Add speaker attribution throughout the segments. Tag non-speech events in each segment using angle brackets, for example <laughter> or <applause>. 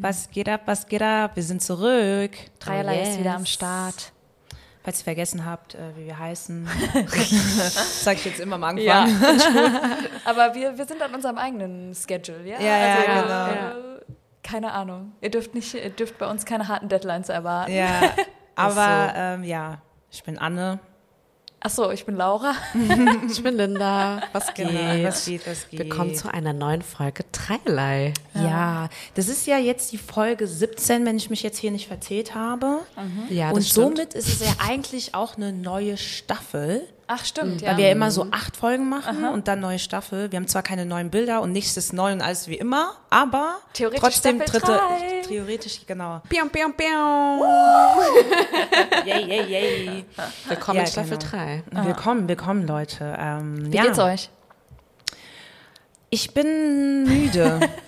Speaker 1: Was geht ab, was geht ab? Wir sind zurück.
Speaker 2: Dreierlei
Speaker 1: Oh,
Speaker 2: ist
Speaker 1: yes.
Speaker 2: wieder am Start.
Speaker 1: Falls ihr vergessen habt, äh, wie wir heißen. das <laughs> sag ich jetzt immer am Anfang.
Speaker 2: Ja, <laughs> aber wir, wir sind an unserem eigenen Schedule, ja?
Speaker 1: Ja, ja,
Speaker 2: also,
Speaker 1: genau.
Speaker 2: äh, keine Ahnung. Ihr dürft nicht, ihr dürft bei uns keine harten Deadlines erwarten.
Speaker 1: Ja, <laughs> aber ähm, ja, ich bin Anne.
Speaker 2: Ach so, ich bin Laura. <laughs>
Speaker 3: Ich bin Linda. Was geht?
Speaker 1: Genau, was geht, was geht.
Speaker 3: Willkommen zu einer neuen Folge Dreierlei.
Speaker 1: Ja, das ist ja jetzt die Folge 17, wenn ich mich jetzt hier nicht verzählt habe.
Speaker 3: Ja,
Speaker 1: Und
Speaker 3: das stimmt.
Speaker 1: somit ist es ja eigentlich auch eine neue Staffel.
Speaker 2: Ach, stimmt, ja.
Speaker 1: Weil wir ja immer so acht Folgen machen und dann neue Staffel. Wir haben zwar keine neuen Bilder und nichts ist neu und alles wie immer, aber
Speaker 2: Theoretisch
Speaker 1: trotzdem
Speaker 2: Staffel
Speaker 1: dritte.
Speaker 2: drei.
Speaker 1: Theoretisch, genau.
Speaker 3: Pium, pium, pium.
Speaker 1: Yay, yay, yay.
Speaker 3: Willkommen
Speaker 1: Ja,
Speaker 3: in Staffel
Speaker 1: genau.
Speaker 3: 3.
Speaker 1: Willkommen, willkommen, Leute. Ähm,
Speaker 2: Wie
Speaker 1: ja.
Speaker 2: geht's euch?
Speaker 1: Ich bin müde. <laughs>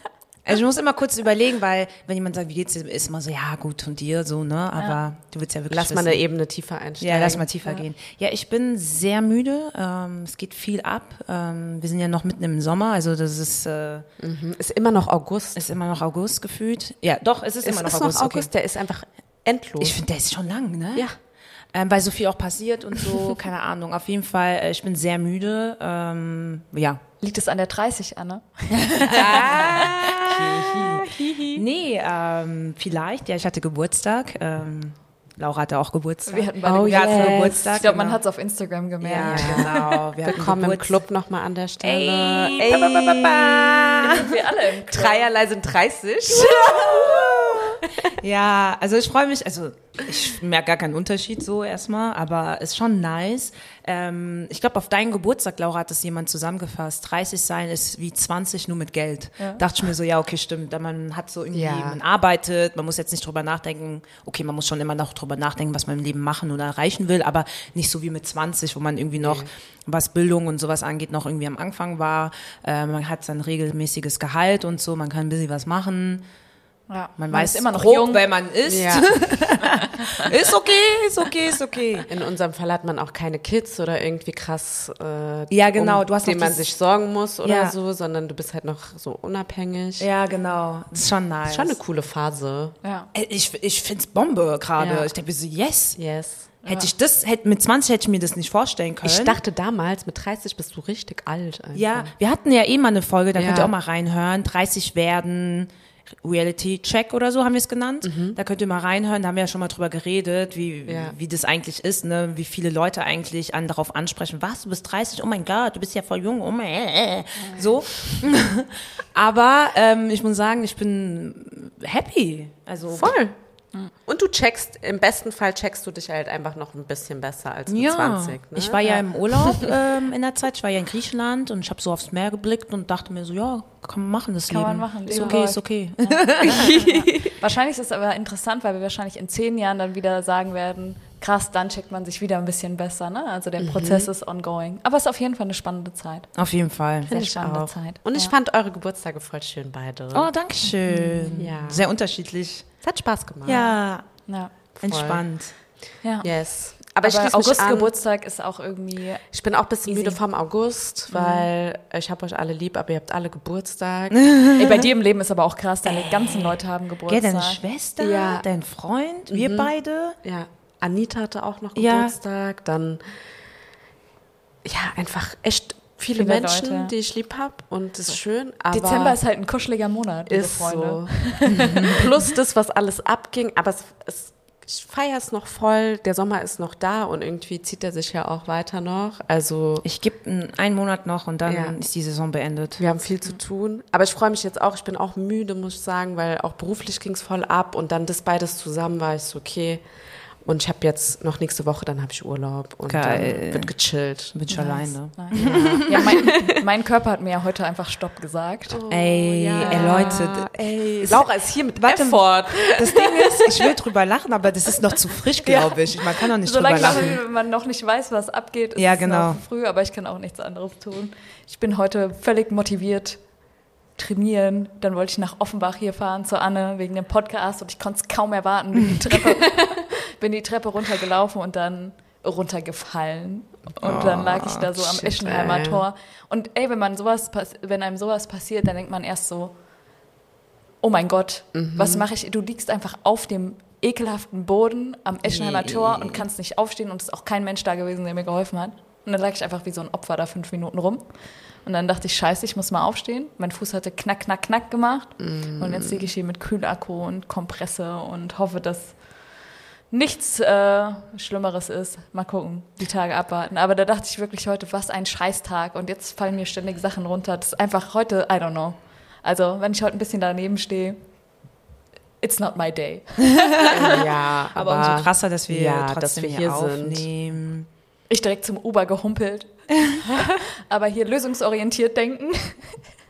Speaker 1: Also ich muss immer kurz überlegen, weil wenn jemand sagt, wie geht's dir, ist immer so, ja gut und dir so, ne? Aber du willst ja wirklich
Speaker 3: Lass mal
Speaker 1: wissen.
Speaker 3: eine Ebene tiefer einsteigen.
Speaker 1: Ja, lass mal tiefer gehen. Ja, ich bin sehr müde. Ähm, es geht viel ab. Ähm, wir sind ja noch mitten im Sommer, also das ist, äh,
Speaker 3: Mhm. Ist immer noch August.
Speaker 1: ist immer noch August gefühlt. Ja, doch, es ist
Speaker 3: es
Speaker 1: immer noch
Speaker 3: ist
Speaker 1: August.
Speaker 3: noch August, der ist einfach endlos.
Speaker 1: Ich finde, der ist schon lang, ne?
Speaker 3: Ja.
Speaker 1: Ähm, weil so viel auch passiert und so, <laughs> keine Ahnung. Auf jeden Fall, äh, ich bin sehr müde. Ähm, ja.
Speaker 2: Liegt es an der 30, Anne?
Speaker 1: Nee, ähm, vielleicht. Ja, ich hatte Geburtstag. Ähm, Laura hatte auch Geburtstag.
Speaker 2: Wir hatten beide
Speaker 3: Oh, yes.
Speaker 1: Geburtstag.
Speaker 2: Ich glaube, man
Speaker 1: genau.
Speaker 2: hat es auf Instagram
Speaker 1: Ja,
Speaker 2: gemerkt.
Speaker 1: genau. Wir
Speaker 3: Willkommen im. Club nochmal an der Stelle.
Speaker 1: Ey, ba, ba, ba, ba, ba.
Speaker 2: Sind wir alle im Club.
Speaker 3: Dreierlei sind 30.
Speaker 1: Ja, also ich freue mich, also ich merke gar keinen Unterschied so erstmal, aber ist schon nice. Ähm, ich glaube, auf deinen Geburtstag, Laura, hat das jemand zusammengefasst. 30 sein ist wie 20 nur mit Geld. Dachte ich mir so, ja, okay, stimmt. Da Man hat so irgendwie,
Speaker 3: Ja.
Speaker 1: man arbeitet, man muss jetzt nicht drüber nachdenken, okay, man muss schon immer noch drüber nachdenken, was man im Leben machen oder erreichen will, aber nicht so wie mit 20, wo man irgendwie noch, was Bildung und sowas angeht, noch irgendwie am Anfang war. Äh, man hat sein regelmäßiges Gehalt und so, man kann ein bisschen was machen.
Speaker 2: Ja.
Speaker 1: Man,
Speaker 2: Man
Speaker 1: weiß
Speaker 2: ist immer noch
Speaker 1: grob,
Speaker 2: jung.
Speaker 1: wer man ist.
Speaker 3: Ja. <laughs>
Speaker 1: Ist okay, ist okay, ist okay.
Speaker 3: In unserem Fall hat man auch keine Kids oder irgendwie krass, äh,
Speaker 1: Ja, genau,
Speaker 3: um
Speaker 1: du hast
Speaker 3: den man
Speaker 1: das-
Speaker 3: sich sorgen muss oder
Speaker 1: Ja.
Speaker 3: so, sondern du bist halt noch so unabhängig.
Speaker 1: Ja, genau. Das ist schon nice.
Speaker 3: Schon eine coole Phase.
Speaker 2: Ja.
Speaker 1: Ich, ich find's Bombe gerade.
Speaker 3: Ja.
Speaker 1: Ich denke mir so, yes.
Speaker 3: Yes.
Speaker 1: Hätte ich das, hätte, mit 20 hätte ich mir das nicht vorstellen können.
Speaker 3: Ich dachte damals, mit 30 bist du richtig alt. Einfach.
Speaker 1: ja, wir hatten ja eh mal eine Folge, da
Speaker 3: Ja.
Speaker 1: könnt ihr auch mal reinhören. 30 werden, Reality Check oder so haben wir es genannt. Da könnt ihr mal reinhören, da haben wir ja schon mal drüber geredet, wie,
Speaker 3: Ja.
Speaker 1: wie das eigentlich ist, ne? wie viele Leute eigentlich an, darauf ansprechen, was, du bist 30, oh mein Gott, du bist ja voll jung, oh mein, äh, äh. so. <laughs> Aber ähm, ich muss sagen, ich bin happy. Also
Speaker 3: Voll. Und du checkst, im besten Fall checkst du dich halt einfach noch ein bisschen besser als mit
Speaker 1: Ja,
Speaker 3: 20. Ne?
Speaker 1: ich war ja, im Urlaub <laughs> ähm, in der Zeit. Ich war ja in Griechenland und ich habe so aufs Meer geblickt und dachte mir so, ja, kann man machen das
Speaker 2: Kann man
Speaker 1: Leben.
Speaker 2: machen,
Speaker 1: ist okay, ist okay. <laughs>
Speaker 2: Wahrscheinlich ist es aber interessant, weil wir wahrscheinlich in zehn Jahren dann wieder sagen werden, krass, dann checkt man sich wieder ein bisschen besser. Ne? Also der Prozess ist ongoing. Aber es ist auf jeden Fall eine spannende Zeit.
Speaker 1: Auf jeden Fall.
Speaker 2: Sehr
Speaker 3: ich
Speaker 2: spannende
Speaker 3: auch.
Speaker 2: Zeit.
Speaker 3: Und ich
Speaker 2: ja.
Speaker 3: fand eure Geburtstage voll schön beide.
Speaker 1: Oh, danke schön.
Speaker 3: Ja.
Speaker 1: Sehr unterschiedlich.
Speaker 3: Es hat Spaß gemacht.
Speaker 1: Ja,
Speaker 2: Ja.
Speaker 1: entspannt.
Speaker 2: ja.
Speaker 3: Yes. Aber, ich
Speaker 2: Aber
Speaker 3: schließe mich
Speaker 2: August
Speaker 3: an.
Speaker 2: Geburtstag ist auch irgendwie.
Speaker 3: Ich bin auch ein bisschen
Speaker 2: Easy.
Speaker 3: müde vom August, weil ich habe euch alle lieb, aber ihr habt alle Geburtstag. <laughs>
Speaker 2: Ey, bei dir im Leben ist aber auch krass, deine ganzen Leute haben
Speaker 1: Ja,
Speaker 2: Geburtstag.
Speaker 1: deine Schwester,
Speaker 3: Ja.
Speaker 1: dein Freund, wir beide.
Speaker 3: Ja, Anita hatte auch noch
Speaker 1: Ja.
Speaker 3: Geburtstag. Dann, ja, einfach echt viele,
Speaker 2: Viele
Speaker 3: Menschen,
Speaker 2: Leute.
Speaker 3: die ich lieb habe und das ist schön.
Speaker 2: Dezember ist halt ein kuscheliger Monat, liebe
Speaker 3: ist
Speaker 2: Freunde.
Speaker 3: so. <laughs> Plus das, was alles abging, aber es, es, ich feiere es noch voll. Der Sommer ist noch da und irgendwie zieht er sich ja auch weiter noch. Also
Speaker 1: Ich gebe einen Monat noch und dann
Speaker 3: Ja.
Speaker 1: ist die Saison beendet.
Speaker 3: wir haben viel zu tun. Aber ich freue mich jetzt auch. Ich bin auch müde, muss ich sagen, weil auch beruflich ging es voll ab und dann das beides zusammen war ich so, okay. Und ich habe jetzt noch nächste Woche, dann habe ich Urlaub und
Speaker 1: Geil.
Speaker 3: dann wird gechillt.
Speaker 1: Bin ich alleine.
Speaker 2: Ja, mein, mein Körper hat mir ja heute einfach Stopp gesagt.
Speaker 1: Ey, ey, Leute.
Speaker 3: Ey, Laura ist hier mit
Speaker 1: Warte,
Speaker 3: Effort.
Speaker 1: Das Ding ist, ich will drüber lachen, aber das ist noch zu frisch, glaube ich. Man kann doch nicht
Speaker 2: Solange
Speaker 1: drüber lachen.
Speaker 2: man noch nicht weiß, was abgeht, ist
Speaker 1: Ja,
Speaker 2: es
Speaker 1: genau.
Speaker 2: noch früh, aber ich kann auch nichts anderes tun. Ich bin heute völlig motiviert, trainieren. Dann wollte ich nach Offenbach hier fahren zu Anne wegen dem Podcast und ich konnte es kaum erwarten. Die Treppe, <laughs> bin die Treppe runtergelaufen und dann runtergefallen. Und oh, dann lag ich da so am shit, Eschenheimer ey. Tor. Und ey, wenn man sowas, wenn einem sowas passiert, dann denkt man erst so, oh mein Gott, mhm. was mache ich? Du liegst einfach auf dem ekelhaften Boden am Eschenheimer nee. Tor und kannst nicht aufstehen und es ist auch kein Mensch da gewesen, der mir geholfen hat. Und dann lag ich einfach wie so ein Opfer da fünf Minuten rum. Und dann dachte ich, scheiße, ich muss mal aufstehen. Mein Fuß hatte knack, knack, knack gemacht. Mm. Und jetzt liege ich hier mit Kühlakku und Kompresse und hoffe, dass nichts äh, Schlimmeres ist. Mal gucken, die Tage abwarten. Aber da dachte ich wirklich heute, was ein Scheißtag. Und jetzt fallen mir ständig Sachen runter. Das ist einfach heute, I don't know. Also, wenn ich heute ein bisschen daneben stehe, it's not my day. <laughs>
Speaker 1: ja, <laughs> aber, aber umso krasser, dass wir ja, trotzdem dass wir hier, aufnehmen. Sind.
Speaker 2: Ich direkt zum Uber gehumpelt. <laughs> aber hier lösungsorientiert denken.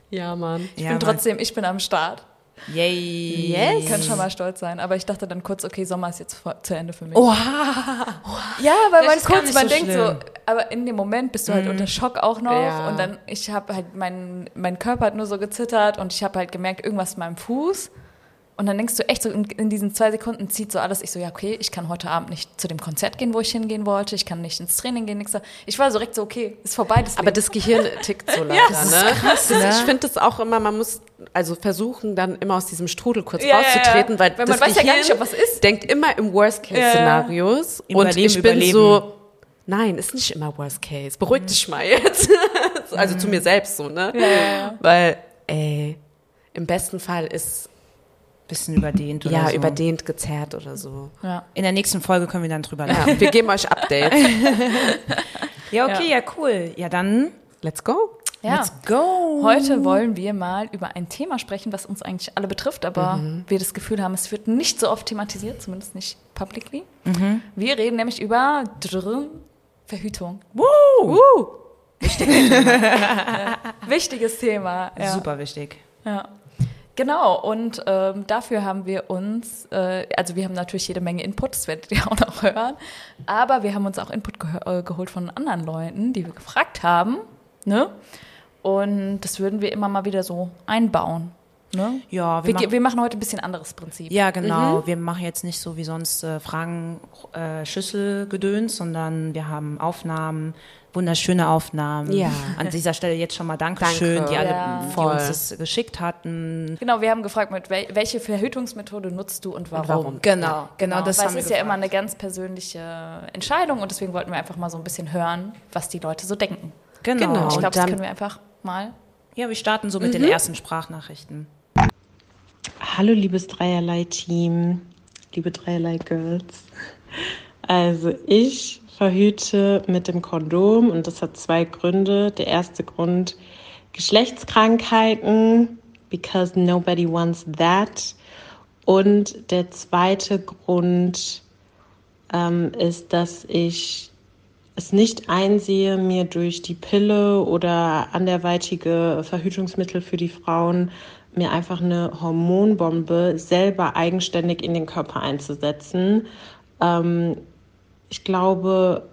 Speaker 3: Ja, Mann.
Speaker 2: Ich ja, bin trotzdem, ich bin am Start.
Speaker 1: Yay.
Speaker 2: Yes. Können schon mal stolz sein. Aber ich dachte dann kurz, okay, Sommer ist jetzt zu Ende für mich.
Speaker 1: Oha.
Speaker 2: Ja, weil man kurz, man so denkt schlimm. so, aber in dem Moment bist du halt mm. unter Schock auch noch. Ja. Und dann, ich habe halt, mein, mein Körper hat nur so gezittert und ich habe halt gemerkt, irgendwas in meinem Fuß. Und dann denkst du echt so, in, in, diesen zwei Sekunden zieht so alles. Ich so, ja, okay, ich kann heute Abend nicht zu dem Konzert gehen, wo ich hingehen wollte. Ich kann nicht ins Training gehen, nichts. Ich war so direkt so, okay, ist vorbei. Das
Speaker 3: Aber das Gehirn tickt so <laughs> leider, ja, das ne? Ist krass, ne? Ich finde das auch immer, man muss also versuchen, dann immer aus diesem Strudel kurz ja, rauszutreten, weil, weil
Speaker 2: man
Speaker 3: das
Speaker 2: weiß Gehirn ja gar nicht, ob was ist.
Speaker 3: denkt immer im Worst-Case-Szenarios. Ja, und ich bin überleben. so, nein, ist nicht immer Worst-Case. Beruhig mhm. dich mal jetzt. <laughs> also mhm. zu mir selbst so, ne?
Speaker 2: Ja,
Speaker 3: Weil, ey, im besten Fall ist
Speaker 1: bisschen überdehnt
Speaker 3: oder ja, so. Ja, überdehnt, gezerrt oder so.
Speaker 1: Ja. In der nächsten Folge können wir dann drüber
Speaker 3: reden. Ja, wir geben euch Updates. <laughs>
Speaker 1: ja, okay, ja. ja, cool. Ja, dann
Speaker 3: let's go.
Speaker 2: Ja. Let's go. Heute wollen wir mal über ein Thema sprechen, was uns eigentlich alle betrifft, aber mhm. wir das Gefühl haben, es wird nicht so oft thematisiert, zumindest nicht publicly. Mhm. Wir reden nämlich über Verhütung.
Speaker 1: Woo! Woo!
Speaker 2: Wichtiges Thema. Wichtiges <laughs> Thema.
Speaker 1: Ja. Super wichtig.
Speaker 2: Ja. Genau, und ähm, dafür haben wir uns, äh, also wir haben natürlich jede Menge Input, das werdet ihr <laughs> auch noch hören, aber wir haben uns auch Input ge äh, geholt von anderen Leuten, die wir gefragt haben, ne? Und das würden wir immer mal wieder so einbauen. Ne?
Speaker 1: Ja,
Speaker 2: wir, wir, machen, wir, machen heute ein bisschen anderes Prinzip.
Speaker 1: Ja, genau. Mhm. Wir machen jetzt nicht so wie sonst äh, Fragen, äh, Schüsselgedöns, sondern wir haben Aufnahmen, wunderschöne Aufnahmen.
Speaker 3: Ja.
Speaker 1: An dieser Stelle jetzt schon mal Dankeschön, Danke. die alle, ja. die uns das geschickt hatten.
Speaker 2: Genau, wir haben gefragt, mit wel welche Verhütungsmethode nutzt du und warum? Und warum?
Speaker 1: Genau, ja. genau, genau,
Speaker 2: das Weil haben es ist ja immer eine ganz persönliche Entscheidung und deswegen wollten wir einfach mal so ein bisschen hören, was die Leute so denken.
Speaker 1: Genau. genau.
Speaker 2: Ich glaube, das können wir einfach mal.
Speaker 1: Ja, wir starten so mit mhm. den ersten Sprachnachrichten.
Speaker 4: Hallo, liebes Dreierlei-Team, liebe Dreierlei-Girls. Also ich verhüte mit dem Kondom und das hat zwei Gründe. Der erste Grund Geschlechtskrankheiten, because nobody wants that. Und der zweite Grund ähm, ist, dass ich es nicht einsehe, mir durch die Pille oder anderweitige Verhütungsmittel für die Frauen mir einfach eine Hormonbombe selber eigenständig in den Körper einzusetzen. Ähm, ich glaube,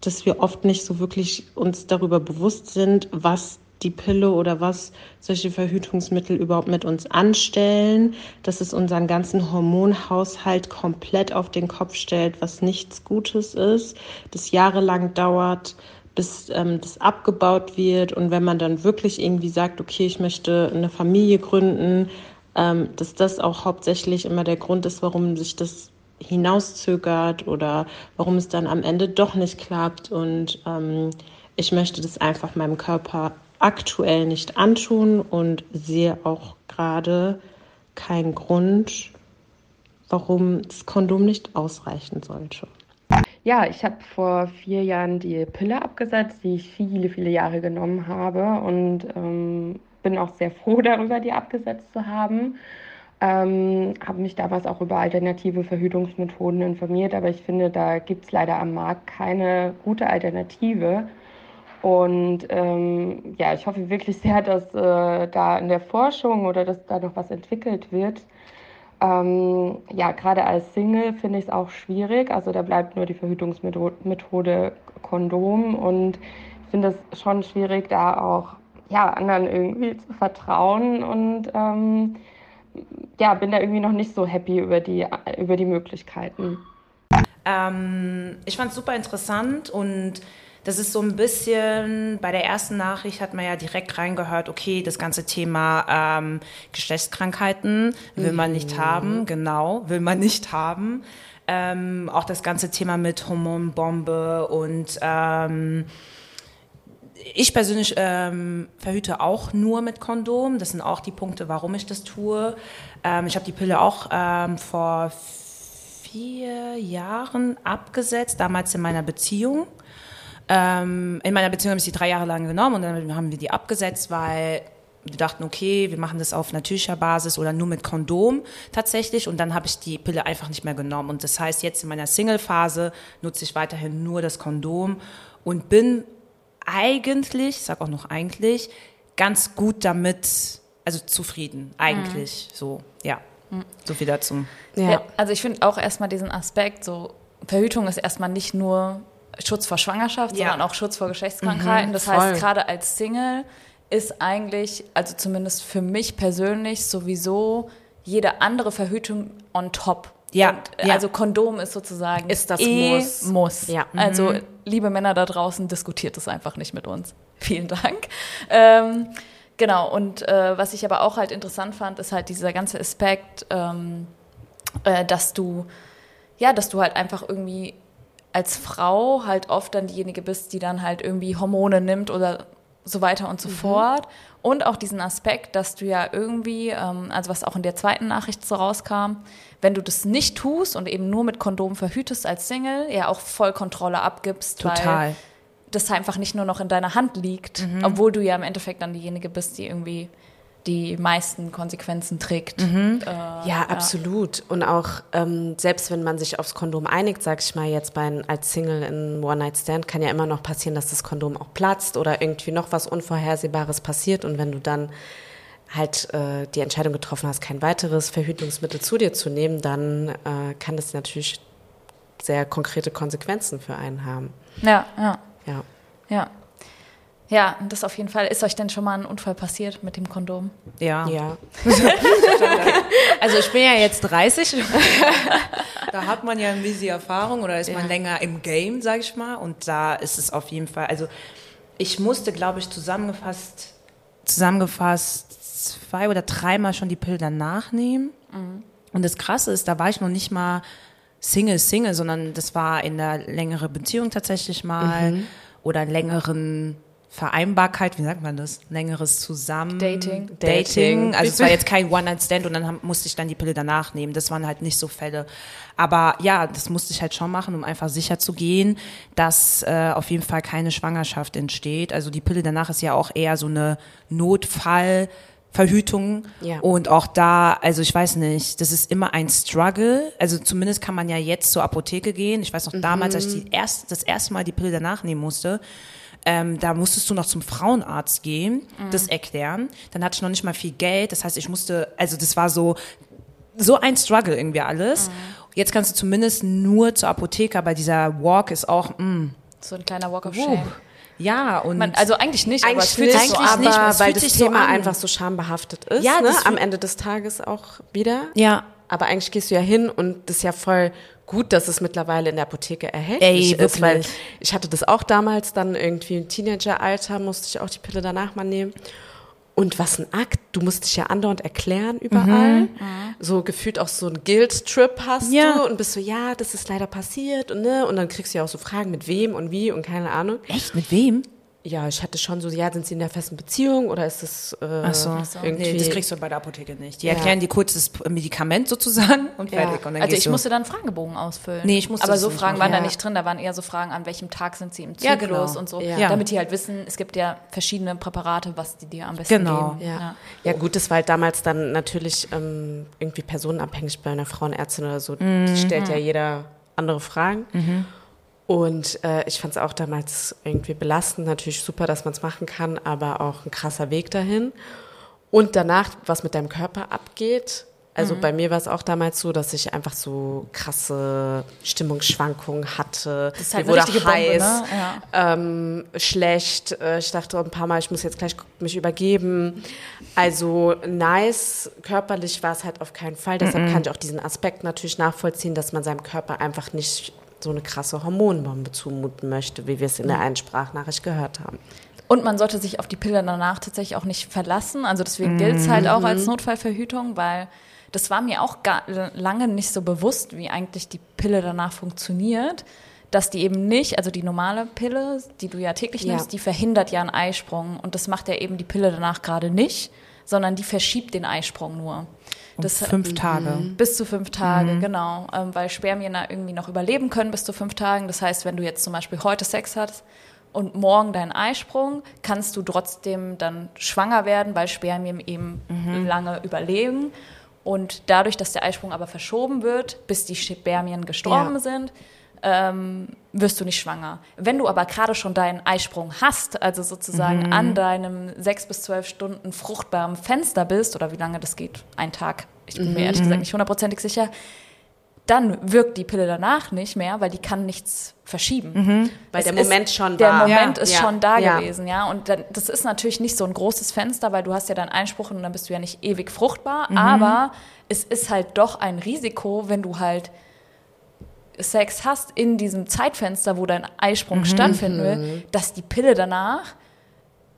Speaker 4: dass wir oft nicht so wirklich uns darüber bewusst sind, was die Pille oder was solche Verhütungsmittel überhaupt mit uns anstellen, dass es unseren ganzen Hormonhaushalt komplett auf den Kopf stellt, was nichts Gutes ist, das jahrelang dauert, bis ähm, das abgebaut wird. Und wenn man dann wirklich irgendwie sagt, okay, ich möchte eine Familie gründen, ähm, dass das auch hauptsächlich immer der Grund ist, warum sich das hinauszögert oder warum es dann am Ende doch nicht klappt. Und ähm, ich möchte das einfach meinem Körper aktuell nicht antun und sehe auch gerade keinen Grund, warum das Kondom nicht ausreichen sollte.
Speaker 5: Ja, ich habe vor vier Jahren die Pille abgesetzt, die ich viele, viele Jahre genommen habe und ähm, bin auch sehr froh darüber, die abgesetzt zu haben. Ähm, habe mich damals auch über alternative Verhütungsmethoden informiert, aber ich finde, da gibt es leider am Markt keine gute Alternative. Und ähm, ja, ich hoffe wirklich sehr, dass äh, da in der Forschung oder dass da noch was entwickelt wird. Ähm, ja, gerade als Single finde ich es auch schwierig. Also da bleibt nur die Verhütungsmethode Kondom und ich finde es schon schwierig, da auch ja, anderen irgendwie zu vertrauen und ähm, ja, bin da irgendwie noch nicht so happy über die, über die Möglichkeiten.
Speaker 1: Ähm, ich fand es super interessant und das ist so ein bisschen, bei der ersten Nachricht hat man ja direkt reingehört, okay, das ganze Thema ähm, Geschlechtskrankheiten will man nicht
Speaker 3: Mhm.
Speaker 1: haben, genau, will man nicht haben. Ähm, auch das ganze Thema mit Hormonbombe und ähm, ich persönlich ähm, verhüte auch nur mit Kondom. Das sind auch die Punkte, warum ich das tue. Ähm, ich habe die Pille auch ähm, vor vier Jahren abgesetzt, damals in meiner Beziehung. Ähm, in meiner Beziehung habe ich sie drei Jahre lang genommen und dann haben wir die abgesetzt, weil wir dachten, okay, wir machen das auf natürlicher Basis oder nur mit Kondom tatsächlich. Und dann habe ich die Pille einfach nicht mehr genommen. Und das heißt, jetzt in meiner Single-Phase nutze ich weiterhin nur das Kondom und bin eigentlich, ich sag auch noch eigentlich, ganz gut damit, also zufrieden, eigentlich, so, ja. So viel dazu.
Speaker 3: Ja.
Speaker 2: Ja, also ich finde auch erstmal diesen Aspekt, so Verhütung ist erstmal nicht nur Schutz vor Schwangerschaft,
Speaker 1: Ja.
Speaker 2: sondern auch Schutz vor Geschlechtskrankheiten. das
Speaker 3: voll.
Speaker 2: heißt, gerade als Single ist eigentlich, also zumindest für mich persönlich, sowieso jede andere Verhütung on top.
Speaker 1: Ja,
Speaker 2: Und, äh,
Speaker 1: ja.
Speaker 2: Also Kondom ist sozusagen
Speaker 3: Ist das
Speaker 2: eh
Speaker 3: Muss.
Speaker 2: Muss.
Speaker 3: Ja.
Speaker 2: Also liebe Männer da draußen, diskutiert es einfach nicht mit uns. <laughs> Vielen Dank. Ähm, genau, und äh, was ich aber auch halt interessant fand, ist halt dieser ganze Aspekt, ähm, äh, dass du, ja, dass du halt einfach irgendwie als Frau halt oft dann diejenige bist, die dann halt irgendwie Hormone nimmt oder so weiter und so fort. Und auch diesen Aspekt, dass du ja irgendwie, ähm, also was auch in der zweiten Nachricht so rauskam, wenn du das nicht tust und eben nur mit Kondom verhütest als Single, ja auch voll Kontrolle abgibst, weil
Speaker 1: Total.
Speaker 2: das einfach nicht nur noch in deiner Hand liegt, obwohl du ja im Endeffekt dann diejenige bist, die irgendwie die meisten Konsequenzen trägt. Äh,
Speaker 3: Ja, absolut. Und auch ähm, selbst wenn man sich aufs Kondom einigt, sag ich mal jetzt bei als Single in One-Night-Stand, kann ja immer noch passieren, dass das Kondom auch platzt oder irgendwie noch was Unvorhersehbares passiert. Und wenn du dann halt äh, die Entscheidung getroffen hast, kein weiteres Verhütungsmittel zu dir zu nehmen, dann äh, kann das natürlich sehr konkrete Konsequenzen für einen haben.
Speaker 2: ja, ja,
Speaker 3: Ja.
Speaker 2: ja. Ja, und das auf jeden Fall. Ist euch denn schon mal ein Unfall passiert mit dem Kondom?
Speaker 1: Ja.
Speaker 3: Ja. <laughs>
Speaker 1: Also ich bin ja jetzt 30. <laughs> da hat man ja ein bisschen Erfahrung oder ist man länger im Game, sag ich mal. Und da ist es auf jeden Fall, also ich musste, glaube ich, zusammengefasst, zusammengefasst zwei oder dreimal schon die Pille danach nehmen. Und das Krasse ist, da war ich noch nicht mal Single, Single, sondern das war in einer längeren Beziehung tatsächlich mal oder längeren Vereinbarkeit, wie sagt man das? Längeres Zusammen.
Speaker 2: Dating.
Speaker 1: Dating. Also es war jetzt kein One-Night-Stand und dann haben, musste ich dann die Pille danach nehmen. Das waren halt nicht so Fälle. Aber ja, das musste ich halt schon machen, um einfach sicher zu gehen, dass äh, auf jeden Fall keine Schwangerschaft entsteht. Also die Pille danach ist ja auch eher so eine Notfall. Verhütung
Speaker 3: Ja.
Speaker 1: und auch da, also ich weiß nicht, das ist immer ein Struggle. Also zumindest kann man ja jetzt zur Apotheke gehen. Ich weiß noch damals, als ich die erst, das erste Mal die Pille danach nehmen musste, ähm, da musstest du noch zum Frauenarzt gehen, das erklären. Dann hatte ich noch nicht mal viel Geld. Das heißt, ich musste, also das war so, so ein Struggle irgendwie alles. Jetzt kannst du zumindest nur zur Apotheke, aber dieser Walk ist auch, mm,
Speaker 2: So ein kleiner Walk of
Speaker 1: uh,
Speaker 2: Shame.
Speaker 1: ja und
Speaker 2: Man, also eigentlich nicht, aber es
Speaker 3: Eigentlich
Speaker 2: fühlt
Speaker 3: nicht,
Speaker 2: sich so
Speaker 1: eigentlich nicht,
Speaker 3: aber
Speaker 1: es
Speaker 3: weil
Speaker 1: fühlt
Speaker 3: das
Speaker 1: sich so
Speaker 3: Thema
Speaker 1: an.
Speaker 3: einfach so schambehaftet ist,
Speaker 1: Ja,
Speaker 3: ne? am Ende des Tages auch wieder.
Speaker 1: ja,
Speaker 3: Aber eigentlich gehst du ja hin und das ist ja voll gut, dass es mittlerweile in der Apotheke erhältlich
Speaker 1: Ey,
Speaker 3: ist, weil
Speaker 1: wirklich.
Speaker 3: ich hatte das auch damals dann irgendwie im Teenageralter, musste ich auch die Pille danach mal nehmen. Und was ein Akt, du musst dich ja andauernd erklären überall. So gefühlt auch so ein Guilt-Trip hast
Speaker 1: Ja.
Speaker 3: du und bist so, ja, das ist leider passiert und ne, und dann kriegst du ja auch so Fragen mit wem und wie und keine Ahnung.
Speaker 1: echt mit wem?
Speaker 3: Ja, ich hatte schon so, ja, sind sie in der festen Beziehung oder ist das äh,
Speaker 1: Ach so.
Speaker 3: irgendwie?
Speaker 1: Nee, das kriegst du bei der Apotheke nicht. Die
Speaker 3: Ja.
Speaker 1: erklären dir kurz das Medikament sozusagen und
Speaker 3: Ja.
Speaker 1: fertig. Und dann
Speaker 2: Also ich
Speaker 1: du.
Speaker 2: musste dann Fragebogen ausfüllen.
Speaker 1: Nee, ich musste
Speaker 2: Aber so Fragen
Speaker 1: machen.
Speaker 2: waren da
Speaker 3: Ja.
Speaker 2: nicht drin, da waren eher so Fragen, an welchem Tag sind sie im
Speaker 1: Ja,
Speaker 2: Zyklus
Speaker 1: genau.
Speaker 2: und so.
Speaker 3: Ja.
Speaker 2: Damit die halt wissen, es gibt ja verschiedene Präparate, was die dir am besten
Speaker 1: Genau.
Speaker 2: geben.
Speaker 3: Ja. ja, gut, das war halt damals dann natürlich ähm, irgendwie personenabhängig bei einer Frauenärztin oder so. Die stellt ja jeder andere Fragen. Und äh, ich fand es auch damals irgendwie belastend. Natürlich super, dass man es machen kann, aber auch ein krasser Weg dahin. Und danach, was mit deinem Körper abgeht, Also bei mir war es auch damals so, dass ich einfach so krasse Stimmungsschwankungen hatte.
Speaker 2: Das ist halt
Speaker 3: Mir wurde
Speaker 2: richtige Bombe,
Speaker 3: heiß,
Speaker 2: ne? Ja.
Speaker 3: ähm, schlecht. Äh, Ich dachte ein paar Mal, ich muss jetzt gleich mich übergeben. Also nice, körperlich war es halt auf keinen Fall. Deshalb kann ich auch diesen Aspekt natürlich nachvollziehen, dass man seinem Körper einfach nicht so eine krasse Hormonbombe zumuten möchte, wie wir es in der einen Sprachnachricht gehört haben.
Speaker 2: Und man sollte sich auf die Pille danach tatsächlich auch nicht verlassen. Also deswegen gilt es halt auch als Notfallverhütung, weil das war mir auch gar, lange nicht so bewusst, wie eigentlich die Pille danach funktioniert. Dass die eben nicht, also die normale Pille, die du ja täglich
Speaker 3: Ja.
Speaker 2: nimmst, die verhindert ja einen Eisprung. Und das macht ja eben die Pille danach gerade nicht, sondern die verschiebt den Eisprung nur. Das,
Speaker 1: Fünf Tage.
Speaker 2: bis zu fünf Tage, genau. Ähm, weil Spermien da irgendwie noch überleben können bis zu fünf Tagen. Das heißt, wenn du jetzt zum Beispiel heute Sex hast und morgen deinen Eisprung, kannst du trotzdem dann schwanger werden, weil Spermien eben lange überleben. Und dadurch, dass der Eisprung aber verschoben wird, bis die Spermien gestorben
Speaker 3: Ja.
Speaker 2: sind, ähm, wirst du nicht schwanger. Wenn du aber gerade schon deinen Eisprung hast, also sozusagen an deinem sechs bis zwölf Stunden fruchtbaren Fenster bist, oder wie lange das geht, ein Tag, ich bin mir ehrlich gesagt nicht hundertprozentig sicher, dann wirkt die Pille danach nicht mehr, weil die kann nichts verschieben.
Speaker 3: Weil
Speaker 2: Es
Speaker 3: der
Speaker 2: ist-
Speaker 3: Moment schon
Speaker 2: der
Speaker 3: war.
Speaker 2: Moment
Speaker 3: Ja.
Speaker 2: ist
Speaker 3: Ja.
Speaker 2: schon da
Speaker 3: Ja.
Speaker 2: gewesen, ja. Und dann, das ist natürlich nicht so ein großes Fenster, weil du hast ja deinen Einspruch und dann bist du ja nicht ewig fruchtbar. Aber es ist halt doch ein Risiko, wenn du halt Sex hast in diesem Zeitfenster, wo dein Eisprung stattfinden will, dass die Pille danach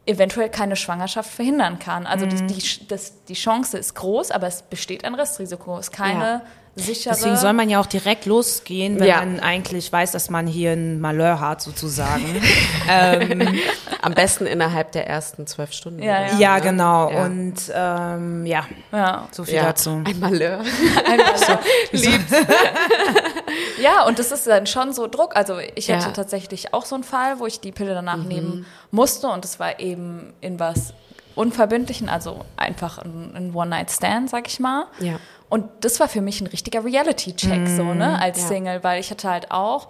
Speaker 2: eventuell keine Schwangerschaft verhindern kann. Also das, die, das, die Chance ist groß, aber es besteht ein Restrisiko. Es ist keine
Speaker 3: Ja.
Speaker 2: sichere...
Speaker 1: Deswegen soll man ja auch direkt losgehen, wenn
Speaker 3: Ja.
Speaker 1: man eigentlich weiß, dass man hier ein Malheur hat, sozusagen. <laughs>
Speaker 3: Am besten innerhalb der ersten zwölf Stunden.
Speaker 2: Ja,
Speaker 3: so,
Speaker 1: ja,
Speaker 3: ne?
Speaker 1: genau.
Speaker 3: Ja.
Speaker 1: Und ähm, ja,
Speaker 2: ja.
Speaker 1: so viel
Speaker 3: Ja.
Speaker 1: dazu.
Speaker 3: Ein Malheur. <laughs>
Speaker 2: Ja, und das ist dann schon so Druck. Also ich
Speaker 3: Ja.
Speaker 2: hatte tatsächlich auch so einen Fall, wo ich die Pille danach nehmen musste und das war eben in was Unverbindlichen, also einfach ein, ein One-Night-Stand, sag ich mal.
Speaker 3: Ja.
Speaker 2: Und das war für mich ein richtiger Reality-Check, so, ne, als
Speaker 3: Ja.
Speaker 2: Single, weil ich hatte halt auch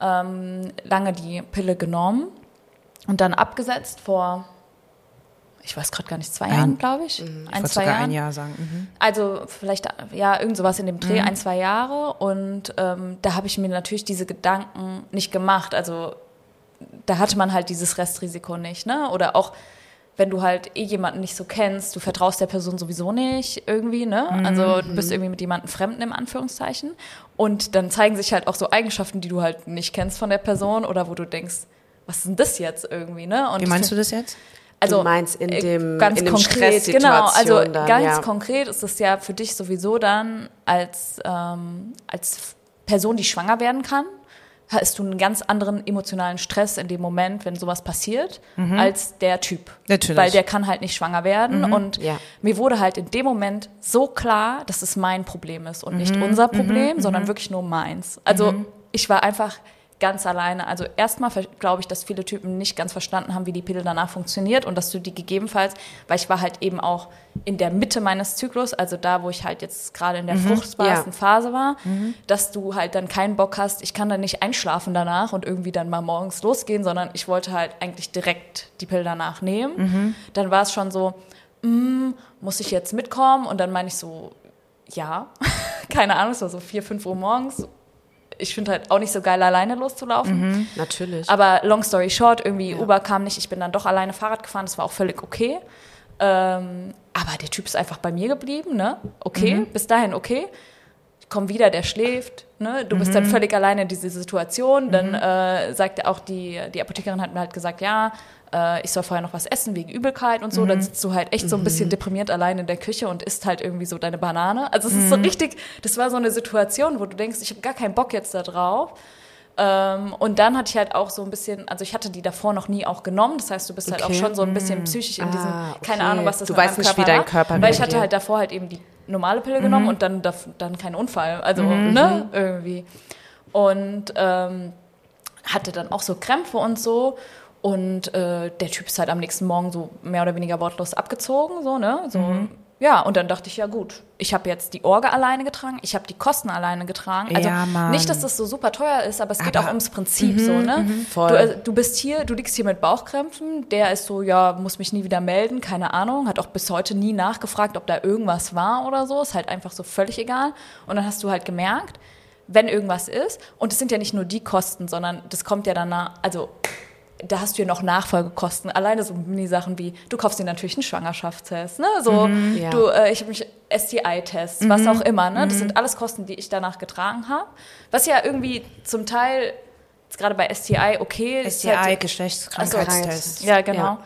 Speaker 2: ähm, lange die Pille genommen und dann abgesetzt vor, ich weiß gerade gar nicht, zwei Jahren, glaube ich.
Speaker 1: Ich
Speaker 2: Ein,
Speaker 1: wollte
Speaker 2: zwei Jahren.
Speaker 1: ein Jahr sagen. Mhm.
Speaker 2: Also vielleicht, ja, irgend sowas in dem Dreh, ein, zwei Jahre. Und ähm, da habe ich mir natürlich diese Gedanken nicht gemacht. Also da hatte man halt dieses Restrisiko nicht, ne? Oder auch, wenn du halt eh jemanden nicht so kennst, du vertraust der Person sowieso nicht irgendwie, ne? Also du bist irgendwie mit jemandem Fremden im Anführungszeichen. Und dann zeigen sich halt auch so Eigenschaften, die du halt nicht kennst von der Person oder wo du denkst, was ist denn das jetzt irgendwie, ne? Und
Speaker 1: Wie meinst du das jetzt?
Speaker 2: Also
Speaker 3: Du meinst in
Speaker 2: äh,
Speaker 3: dem-
Speaker 2: ganz
Speaker 3: in dem
Speaker 2: konkret, genau. Also
Speaker 3: dann,
Speaker 2: ganz
Speaker 3: ja.
Speaker 2: konkret ist es ja für dich sowieso dann als ähm, als Person, die schwanger werden kann, hast du einen ganz anderen emotionalen Stress in dem Moment, wenn sowas passiert, als der Typ.
Speaker 1: Natürlich.
Speaker 2: Weil der kann halt nicht schwanger werden. Und
Speaker 3: Ja.
Speaker 2: mir wurde halt in dem Moment so klar, dass es mein Problem ist und nicht unser Problem, sondern wirklich nur meins. Also ich war einfach ganz alleine. Also erstmal glaube ich, dass viele Typen nicht ganz verstanden haben, wie die Pille danach funktioniert und dass du die gegebenenfalls, weil ich war halt eben auch in der Mitte meines Zyklus, also da, wo ich halt jetzt gerade in der fruchtbarsten
Speaker 3: Ja.
Speaker 2: Phase war, dass du halt dann keinen Bock hast, ich kann dann nicht einschlafen danach und irgendwie dann mal morgens losgehen, sondern ich wollte halt eigentlich direkt die Pille danach nehmen. Dann war es schon so, mm, muss ich jetzt mitkommen? Und dann meine ich so, ja, <laughs> keine Ahnung, es war so vier, fünf Uhr morgens. Ich finde halt auch nicht so geil, alleine loszulaufen.
Speaker 3: Natürlich.
Speaker 2: Aber long story short, irgendwie Uber kam nicht, ich bin dann doch alleine Fahrrad gefahren, das war auch völlig okay. Ähm, aber der Typ ist einfach bei mir geblieben, ne? Okay, bis dahin okay. Ich komme wieder, der schläft, ne? Du bist dann völlig alleine in dieser Situation. Dann äh, sagte auch die, die Apothekerin hat mir halt gesagt, ja, äh, ich soll vorher noch was essen wegen Übelkeit und so. Dann sitzt du halt echt so ein bisschen deprimiert allein in der Küche und isst halt irgendwie so deine Banane. Also es ist so richtig, das war so eine Situation, wo du denkst, ich habe gar keinen Bock jetzt da drauf. Ähm, und dann hatte ich halt auch so ein bisschen, also ich hatte die davor noch nie auch genommen. Das heißt, du bist halt auch
Speaker 3: Okay.
Speaker 2: schon so ein bisschen psychisch in diesem,
Speaker 3: Ah,
Speaker 2: keine
Speaker 3: okay.
Speaker 2: Ahnung, was das
Speaker 3: Du
Speaker 2: mit
Speaker 3: weißt nicht,
Speaker 2: Körper
Speaker 3: wie dein
Speaker 2: war.
Speaker 3: Körper
Speaker 2: Weil ich hatte halt davor halt eben die normale Pille genommen und dann, dann keinen Unfall. Also, ne, irgendwie. Und ähm, hatte dann auch so Krämpfe und so. Und äh, der Typ ist halt am nächsten Morgen so mehr oder weniger wortlos abgezogen, so, ne? So ja, und dann dachte ich, ja gut, ich habe jetzt die Orga alleine getragen, ich habe die Kosten alleine getragen. Also
Speaker 1: Ja,
Speaker 2: nicht, dass das so super teuer ist, aber es geht
Speaker 1: Aber-
Speaker 2: auch ums Prinzip so, ne?
Speaker 3: voll.
Speaker 2: Du, äh, du bist hier, du liegst hier mit Bauchkrämpfen, der ist so, ja, muss mich nie wieder melden, keine Ahnung, hat auch bis heute nie nachgefragt, ob da irgendwas war oder so, ist halt einfach so völlig egal. Und dann hast du halt gemerkt, wenn irgendwas ist, und es sind ja nicht nur die Kosten, sondern das kommt ja danach, also da hast du ja noch Nachfolgekosten. Alleine so Mini-Sachen wie, du kaufst dir natürlich einen Schwangerschaftstest, ne? So,
Speaker 3: Ja.
Speaker 2: du, äh, ich habe mich STI-Tests, was auch immer, ne? Das sind alles Kosten, die ich danach getragen habe. Was ja irgendwie zum Teil, jetzt gerade bei STI, okay.
Speaker 1: STI,
Speaker 2: halt-
Speaker 1: Geschlechtskrankheitstest.
Speaker 2: ja, genau.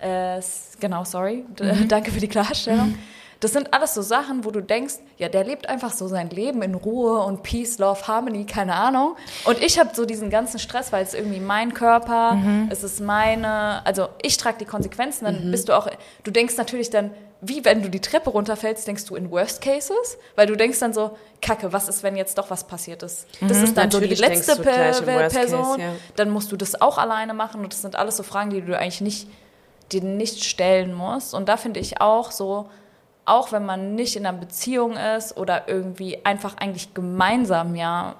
Speaker 2: Äh, s- genau, sorry. D <laughs> Danke für die Klarstellung. Das sind alles so Sachen, wo du denkst, ja, der lebt einfach so sein Leben in Ruhe und Peace, Love, Harmony, keine Ahnung. Und ich habe so diesen ganzen Stress, weil es irgendwie mein Körper, es ist meine, also ich trage die Konsequenzen, dann bist du auch, du denkst natürlich dann, wie wenn du die Treppe runterfällst, denkst du in Worst Cases, weil du denkst dann so, Kacke, was ist, wenn jetzt doch was passiert ist? Das ist dann so die
Speaker 3: Natürlich
Speaker 2: letzte Per-
Speaker 3: Worst Case,
Speaker 2: Person,
Speaker 3: ja.
Speaker 2: dann musst du das auch alleine machen und das sind alles so Fragen, die du eigentlich nicht, dir nicht stellen musst. Und da finde ich auch so, auch wenn man nicht in einer Beziehung ist oder irgendwie einfach eigentlich gemeinsam ja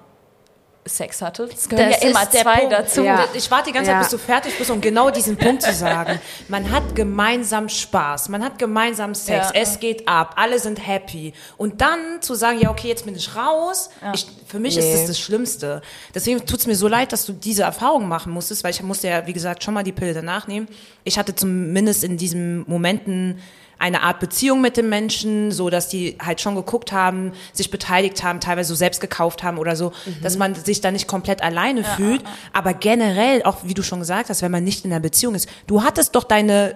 Speaker 2: Sex hatte, es gehören
Speaker 1: Das
Speaker 2: ja immer
Speaker 1: ist der
Speaker 2: zwei
Speaker 1: Punkt.
Speaker 2: dazu.
Speaker 3: Ja.
Speaker 1: Ich warte die ganze
Speaker 3: Ja.
Speaker 1: Zeit, bis du fertig bist, um genau diesen Punkt zu sagen. Man hat gemeinsam Spaß, man hat gemeinsam Sex,
Speaker 2: Ja.
Speaker 1: es geht ab, alle sind happy. Und dann zu sagen, ja, okay, jetzt bin ich raus, ich, für mich ist
Speaker 3: Nee.
Speaker 1: das das Schlimmste. Deswegen tut's mir so leid, dass du diese Erfahrung machen musstest, weil ich musste ja, wie gesagt, schon mal die Pille danach nehmen. Ich hatte zumindest in diesen Momenten eine Art Beziehung mit dem Menschen, so dass die halt schon geguckt haben, sich beteiligt haben, teilweise so selbst gekauft haben oder so, dass man sich da nicht komplett alleine fühlt. Aber generell, auch wie du schon gesagt hast, wenn man nicht in einer Beziehung ist, du hattest doch deine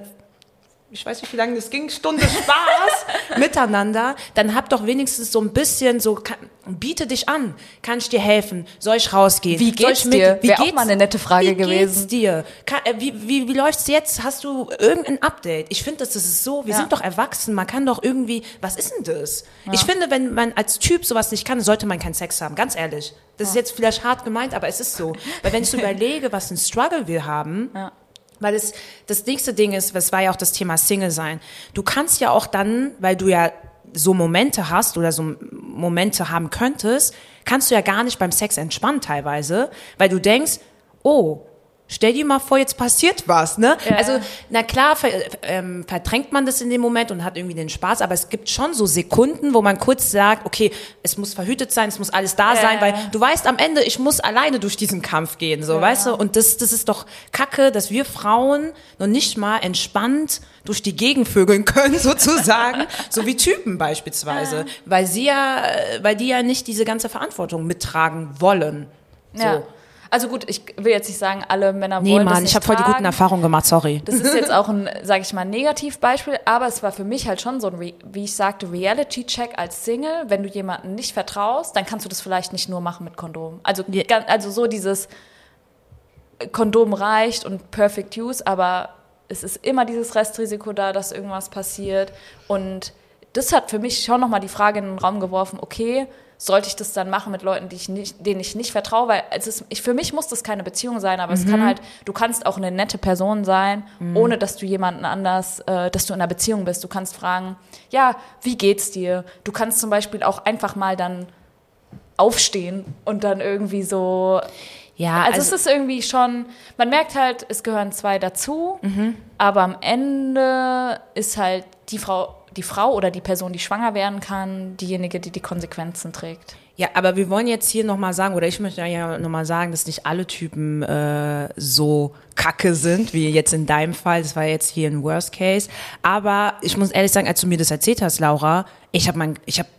Speaker 1: ich weiß nicht, wie lange das ging, Stunde Spaß <laughs> miteinander, dann hab doch wenigstens so ein bisschen so, kann, biete dich an. Kann ich dir helfen? Soll ich rausgehen?
Speaker 2: Wie
Speaker 1: Soll
Speaker 2: geht's
Speaker 1: ich mit-
Speaker 2: dir?
Speaker 1: Wie
Speaker 2: Wär auch
Speaker 1: geht's-
Speaker 2: mal eine nette Frage
Speaker 1: wie
Speaker 2: gewesen.
Speaker 1: Geht's dir? Kann, äh, wie, wie, wie läuft's jetzt? Hast du irgendein Update? Ich finde, das ist so, wir
Speaker 2: Ja.
Speaker 1: sind doch erwachsen, man kann doch irgendwie, was ist denn das? Ich finde, wenn man als Typ sowas nicht kann, sollte man keinen Sex haben, ganz ehrlich. Das ist jetzt vielleicht hart gemeint, aber es ist so. Weil wenn ich so <laughs> überlege, was ein Struggle wir haben, weil es das nächste Ding ist, das war ja auch das Thema Single sein. Du kannst ja auch dann, weil du ja so Momente hast oder so Momente haben könntest, kannst du ja gar nicht beim Sex entspannen teilweise, weil du denkst, oh, stell dir mal vor, jetzt passiert was, ne? Also, na klar, ver, ähm, verdrängt man das in dem Moment und hat irgendwie den Spaß, aber es gibt schon so Sekunden, wo man kurz sagt, okay, es muss verhütet sein, es muss alles da sein, weil du weißt am Ende, ich muss alleine durch diesen Kampf gehen, so, weißt du? Und das, das ist doch Kacke, dass wir Frauen noch nicht mal entspannt durch die Gegend vögeln können, <laughs> sozusagen, so wie Typen beispielsweise, weil sie ja, äh, weil die ja nicht diese ganze Verantwortung mittragen wollen. So.
Speaker 2: Ja. Also gut, ich will jetzt nicht sagen, alle Männer
Speaker 1: Nee,
Speaker 2: wollen das
Speaker 1: Mann,
Speaker 2: nicht
Speaker 1: ich habe voll die guten. Erfahrungen gemacht, sorry.
Speaker 2: Das ist jetzt auch ein, sage ich mal, Negativbeispiel, aber es war für mich halt schon so ein, wie ich sagte, Reality-Check als Single. Wenn du jemandem nicht vertraust, dann kannst du das vielleicht nicht nur machen mit Kondom. Also, gan- also so dieses Kondom reicht und Perfect Use, aber es ist immer dieses Restrisiko da, dass irgendwas passiert. Und das hat für mich schon nochmal die Frage in den Raum geworfen, okay, sollte ich das dann machen mit Leuten, die ich nicht, denen ich nicht vertraue? Weil es ist, ich, für mich muss das keine Beziehung sein, aber es kann halt, du kannst auch eine nette Person sein, ohne dass du jemanden anders, äh, dass du in einer Beziehung bist. Du kannst fragen, ja, wie geht's dir? Du kannst zum Beispiel auch einfach mal dann aufstehen und dann irgendwie so
Speaker 1: Ja,
Speaker 2: also, es ist irgendwie schon, man merkt halt, es gehören zwei dazu,
Speaker 1: Mhm.
Speaker 2: aber am Ende ist halt die Frau, die Frau oder die Person, die schwanger werden kann, diejenige, die die Konsequenzen trägt.
Speaker 1: Ja, aber wir wollen jetzt hier nochmal sagen, oder ich möchte ja nochmal sagen, dass nicht alle Typen äh, so kacke sind, wie jetzt in deinem Fall. Das war jetzt hier ein Worst Case. Aber ich muss ehrlich sagen, als du mir das erzählt hast, Laura, ich habe mein, ich habe,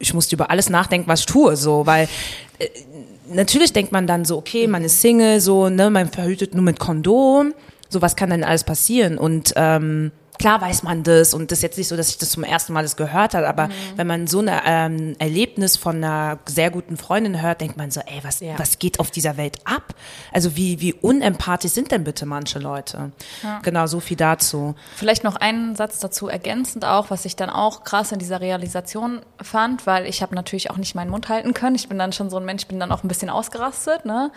Speaker 1: ich musste über alles nachdenken, was ich tue, so, weil äh, natürlich denkt man dann so, okay, man ist Single, so, ne, man verhütet nur mit Kondom, so was kann dann alles passieren und ähm, Klar weiß man das und das ist jetzt nicht so, dass ich das zum ersten Mal das gehört habe, aber wenn man so ein ähm, Erlebnis von einer sehr guten Freundin hört, denkt man so, ey, was,
Speaker 3: Ja.
Speaker 1: was geht auf dieser Welt ab? Also wie, wie unempathisch sind denn bitte manche Leute? Genau, so viel dazu.
Speaker 2: Vielleicht noch einen Satz dazu ergänzend auch, was ich dann auch krass in dieser Realisation fand, weil ich habe natürlich auch nicht meinen Mund halten können. Ich bin dann schon so ein Mensch, bin dann auch ein bisschen ausgerastet, ne?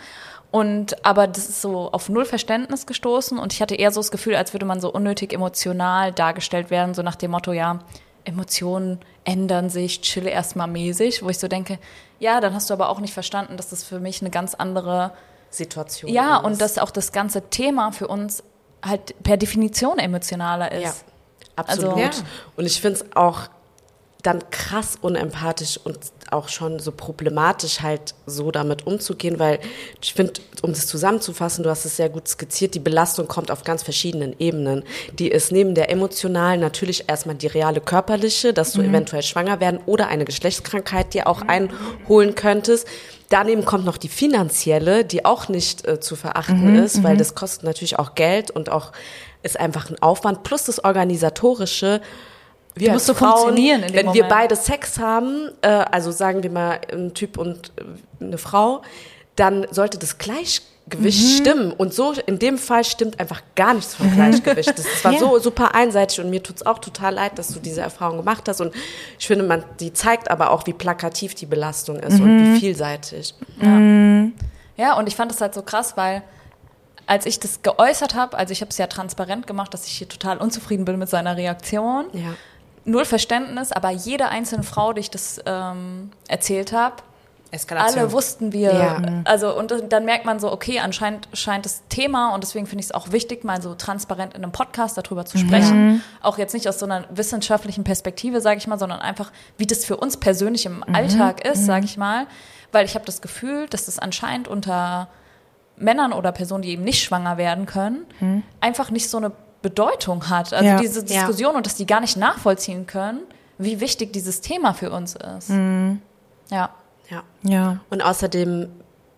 Speaker 2: Und aber das ist so auf null Verständnis gestoßen und ich hatte eher so das Gefühl, als würde man so unnötig emotional dargestellt werden, so nach dem Motto, ja, Emotionen ändern sich, chill erstmal mäßig, wo ich so denke, ja, dann hast du aber auch nicht verstanden, dass das für mich eine ganz andere
Speaker 3: Situation.
Speaker 2: Ja,
Speaker 3: ist.
Speaker 2: und dass auch das ganze Thema für uns halt per Definition emotionaler ist.
Speaker 3: Ja, absolut.
Speaker 2: Also- Ja.
Speaker 3: Und ich finde es auch dann krass unempathisch und auch schon so problematisch halt so damit umzugehen, weil ich finde, um das zusammenzufassen, du hast es sehr gut skizziert, die Belastung kommt auf ganz verschiedenen Ebenen. Die ist neben der emotionalen natürlich erstmal die reale körperliche, dass du eventuell schwanger werden oder eine Geschlechtskrankheit dir auch einholen könntest. Daneben kommt noch die finanzielle, die auch nicht äh, zu verachten ist, weil das kostet natürlich auch Geld und auch ist einfach ein Aufwand plus das organisatorische. Wir
Speaker 2: musst so funktionieren in dem
Speaker 3: wenn wir
Speaker 2: Moment.
Speaker 3: beide Sex haben, äh, also sagen wir mal ein Typ und äh, eine Frau, dann sollte das Gleichgewicht stimmen. Und so in dem Fall stimmt einfach gar nichts vom Gleichgewicht. Das war <laughs>
Speaker 1: Ja.
Speaker 3: so super einseitig und mir tut's auch total leid, dass du diese Erfahrung gemacht hast. Und ich finde, man, die zeigt aber auch, wie plakativ die Belastung ist und wie vielseitig.
Speaker 2: Ja, und ich fand das halt so krass, weil als ich das geäußert habe, also ich habe es ja transparent gemacht, dass ich hier total unzufrieden bin mit seiner Reaktion.
Speaker 3: Ja.
Speaker 2: Null Verständnis, aber jede einzelne Frau, die ich das ähm, erzählt habe,
Speaker 1: Eskalation.
Speaker 2: alle wussten wir.
Speaker 3: Ja.
Speaker 2: Also und dann merkt man so, okay, anscheinend scheint das Thema und deswegen finde ich es auch wichtig, mal so transparent in einem Podcast darüber zu sprechen. Auch jetzt nicht aus so einer wissenschaftlichen Perspektive, sage ich mal, sondern einfach, wie das für uns persönlich im Alltag ist, sage ich mal. Weil ich habe das Gefühl, dass das anscheinend unter Männern oder Personen, die eben nicht schwanger werden können, einfach nicht so eine Bedeutung hat. Also
Speaker 1: Ja.
Speaker 2: diese Diskussion und dass die gar nicht nachvollziehen können, wie wichtig dieses Thema für uns ist. Ja.
Speaker 3: Ja.
Speaker 1: Ja.
Speaker 3: Und außerdem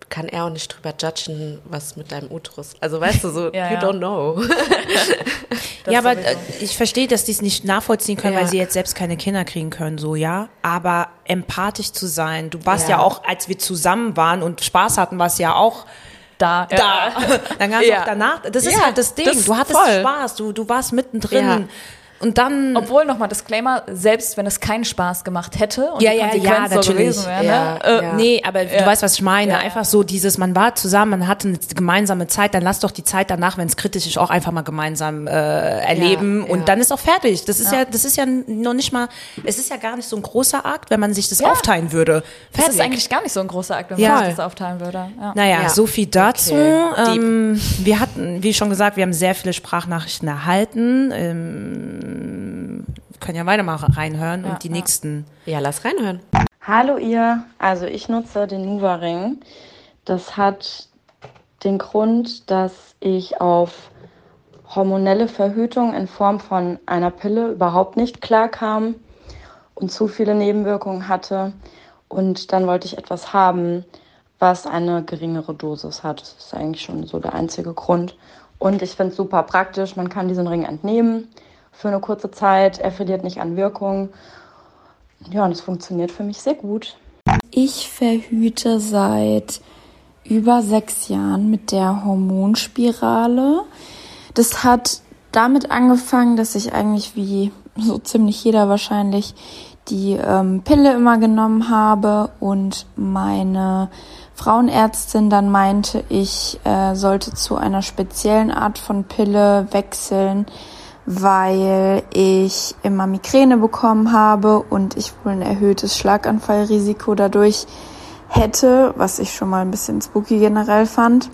Speaker 3: kann er auch nicht drüber judgen, was mit deinem Uterus. Also weißt du, so, <laughs>
Speaker 2: Ja,
Speaker 3: you
Speaker 2: ja.
Speaker 3: don't know. <laughs>
Speaker 1: ja, aber
Speaker 2: sowieso.
Speaker 1: äh, ich verstehe, dass die es nicht nachvollziehen können,
Speaker 3: Ja.
Speaker 1: weil sie jetzt selbst keine Kinder kriegen können, so, ja. Aber empathisch zu sein, du warst ja,
Speaker 3: Ja.
Speaker 1: auch, als wir zusammen waren und Spaß hatten, warst ja auch
Speaker 2: Da.
Speaker 1: da. <laughs> Dann ganz
Speaker 3: Ja.
Speaker 1: auch danach. Das ist
Speaker 3: Ja,
Speaker 1: halt das Ding.
Speaker 3: das
Speaker 1: du hattest
Speaker 3: voll.
Speaker 1: Spaß, du, du warst mittendrin. Und dann.
Speaker 2: Obwohl, nochmal Disclaimer, selbst wenn es keinen Spaß gemacht hätte und
Speaker 1: Ja,
Speaker 2: die
Speaker 1: ja,
Speaker 2: Konsequenz
Speaker 1: ja,
Speaker 2: so
Speaker 1: natürlich.
Speaker 2: gewesen wäre,
Speaker 3: Ja,
Speaker 2: ne?
Speaker 3: Ja.
Speaker 1: Nee, aber du
Speaker 2: Ja.
Speaker 1: weißt, was ich meine. Einfach so dieses, man war zusammen, man hatte eine gemeinsame Zeit, dann lass doch die Zeit danach, wenn es kritisch ist, auch einfach mal gemeinsam äh, erleben und dann ist auch fertig. Das ist ja. das ist ja noch nicht mal, es ist ja gar nicht so ein großer Akt, wenn man sich das aufteilen würde.
Speaker 2: Das
Speaker 1: Fertig.
Speaker 2: ist eigentlich gar nicht so ein großer Akt, wenn man sich das aufteilen würde. Ja.
Speaker 1: Naja,
Speaker 3: Ja.
Speaker 1: so viel dazu.
Speaker 3: Okay.
Speaker 1: Ähm, wir hatten, wie schon gesagt, wir haben sehr viele Sprachnachrichten erhalten. Ähm, wir können ja weiter mal reinhören
Speaker 2: Ja,
Speaker 1: und die
Speaker 2: ja.
Speaker 1: nächsten.
Speaker 3: Ja, lass reinhören.
Speaker 6: Hallo ihr, also ich nutze den Nuva-Ring. Das hat den Grund, dass ich auf hormonelle Verhütung in Form von einer Pille überhaupt nicht klarkam und zu viele Nebenwirkungen hatte. Und dann wollte ich etwas haben, was eine geringere Dosis hat. Das ist eigentlich schon so der einzige Grund. Und ich finde es super praktisch. Man kann diesen Ring entnehmen für eine kurze Zeit. Er verliert nicht an Wirkung. Ja, und es funktioniert für mich sehr gut.
Speaker 7: Ich verhüte seit über sechs Jahren mit der Hormonspirale. Das hat damit angefangen, dass ich eigentlich wie so ziemlich jeder wahrscheinlich die ähm, Pille immer genommen habe und meine Frauenärztin dann meinte, ich äh, sollte zu einer speziellen Art von Pille wechseln, weil ich immer Migräne bekommen habe und ich wohl ein erhöhtes Schlaganfallrisiko dadurch hätte, was ich schon mal ein bisschen spooky generell fand.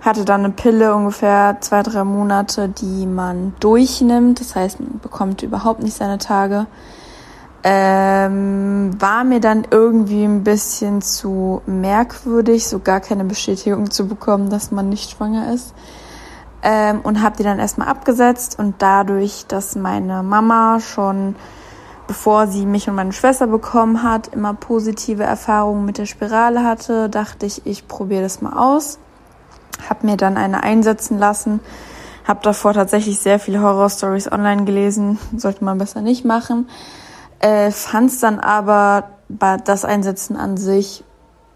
Speaker 7: Hatte dann eine Pille ungefähr zwei, drei Monate, die man durchnimmt. Das heißt, man bekommt überhaupt nicht seine Tage. Ähm, war mir dann irgendwie ein bisschen zu merkwürdig, so gar keine Bestätigung zu bekommen, dass man nicht schwanger ist ähm, und habe die dann erstmal abgesetzt und dadurch, dass meine Mama schon bevor sie mich und meine Schwester bekommen hat, immer positive Erfahrungen mit der Spirale hatte, dachte ich, ich probiere das mal aus. Hab mir dann eine einsetzen lassen, habe davor tatsächlich sehr viele Horrorstories online gelesen, sollte man besser nicht machen. Äh, Fand es dann aber das Einsetzen an sich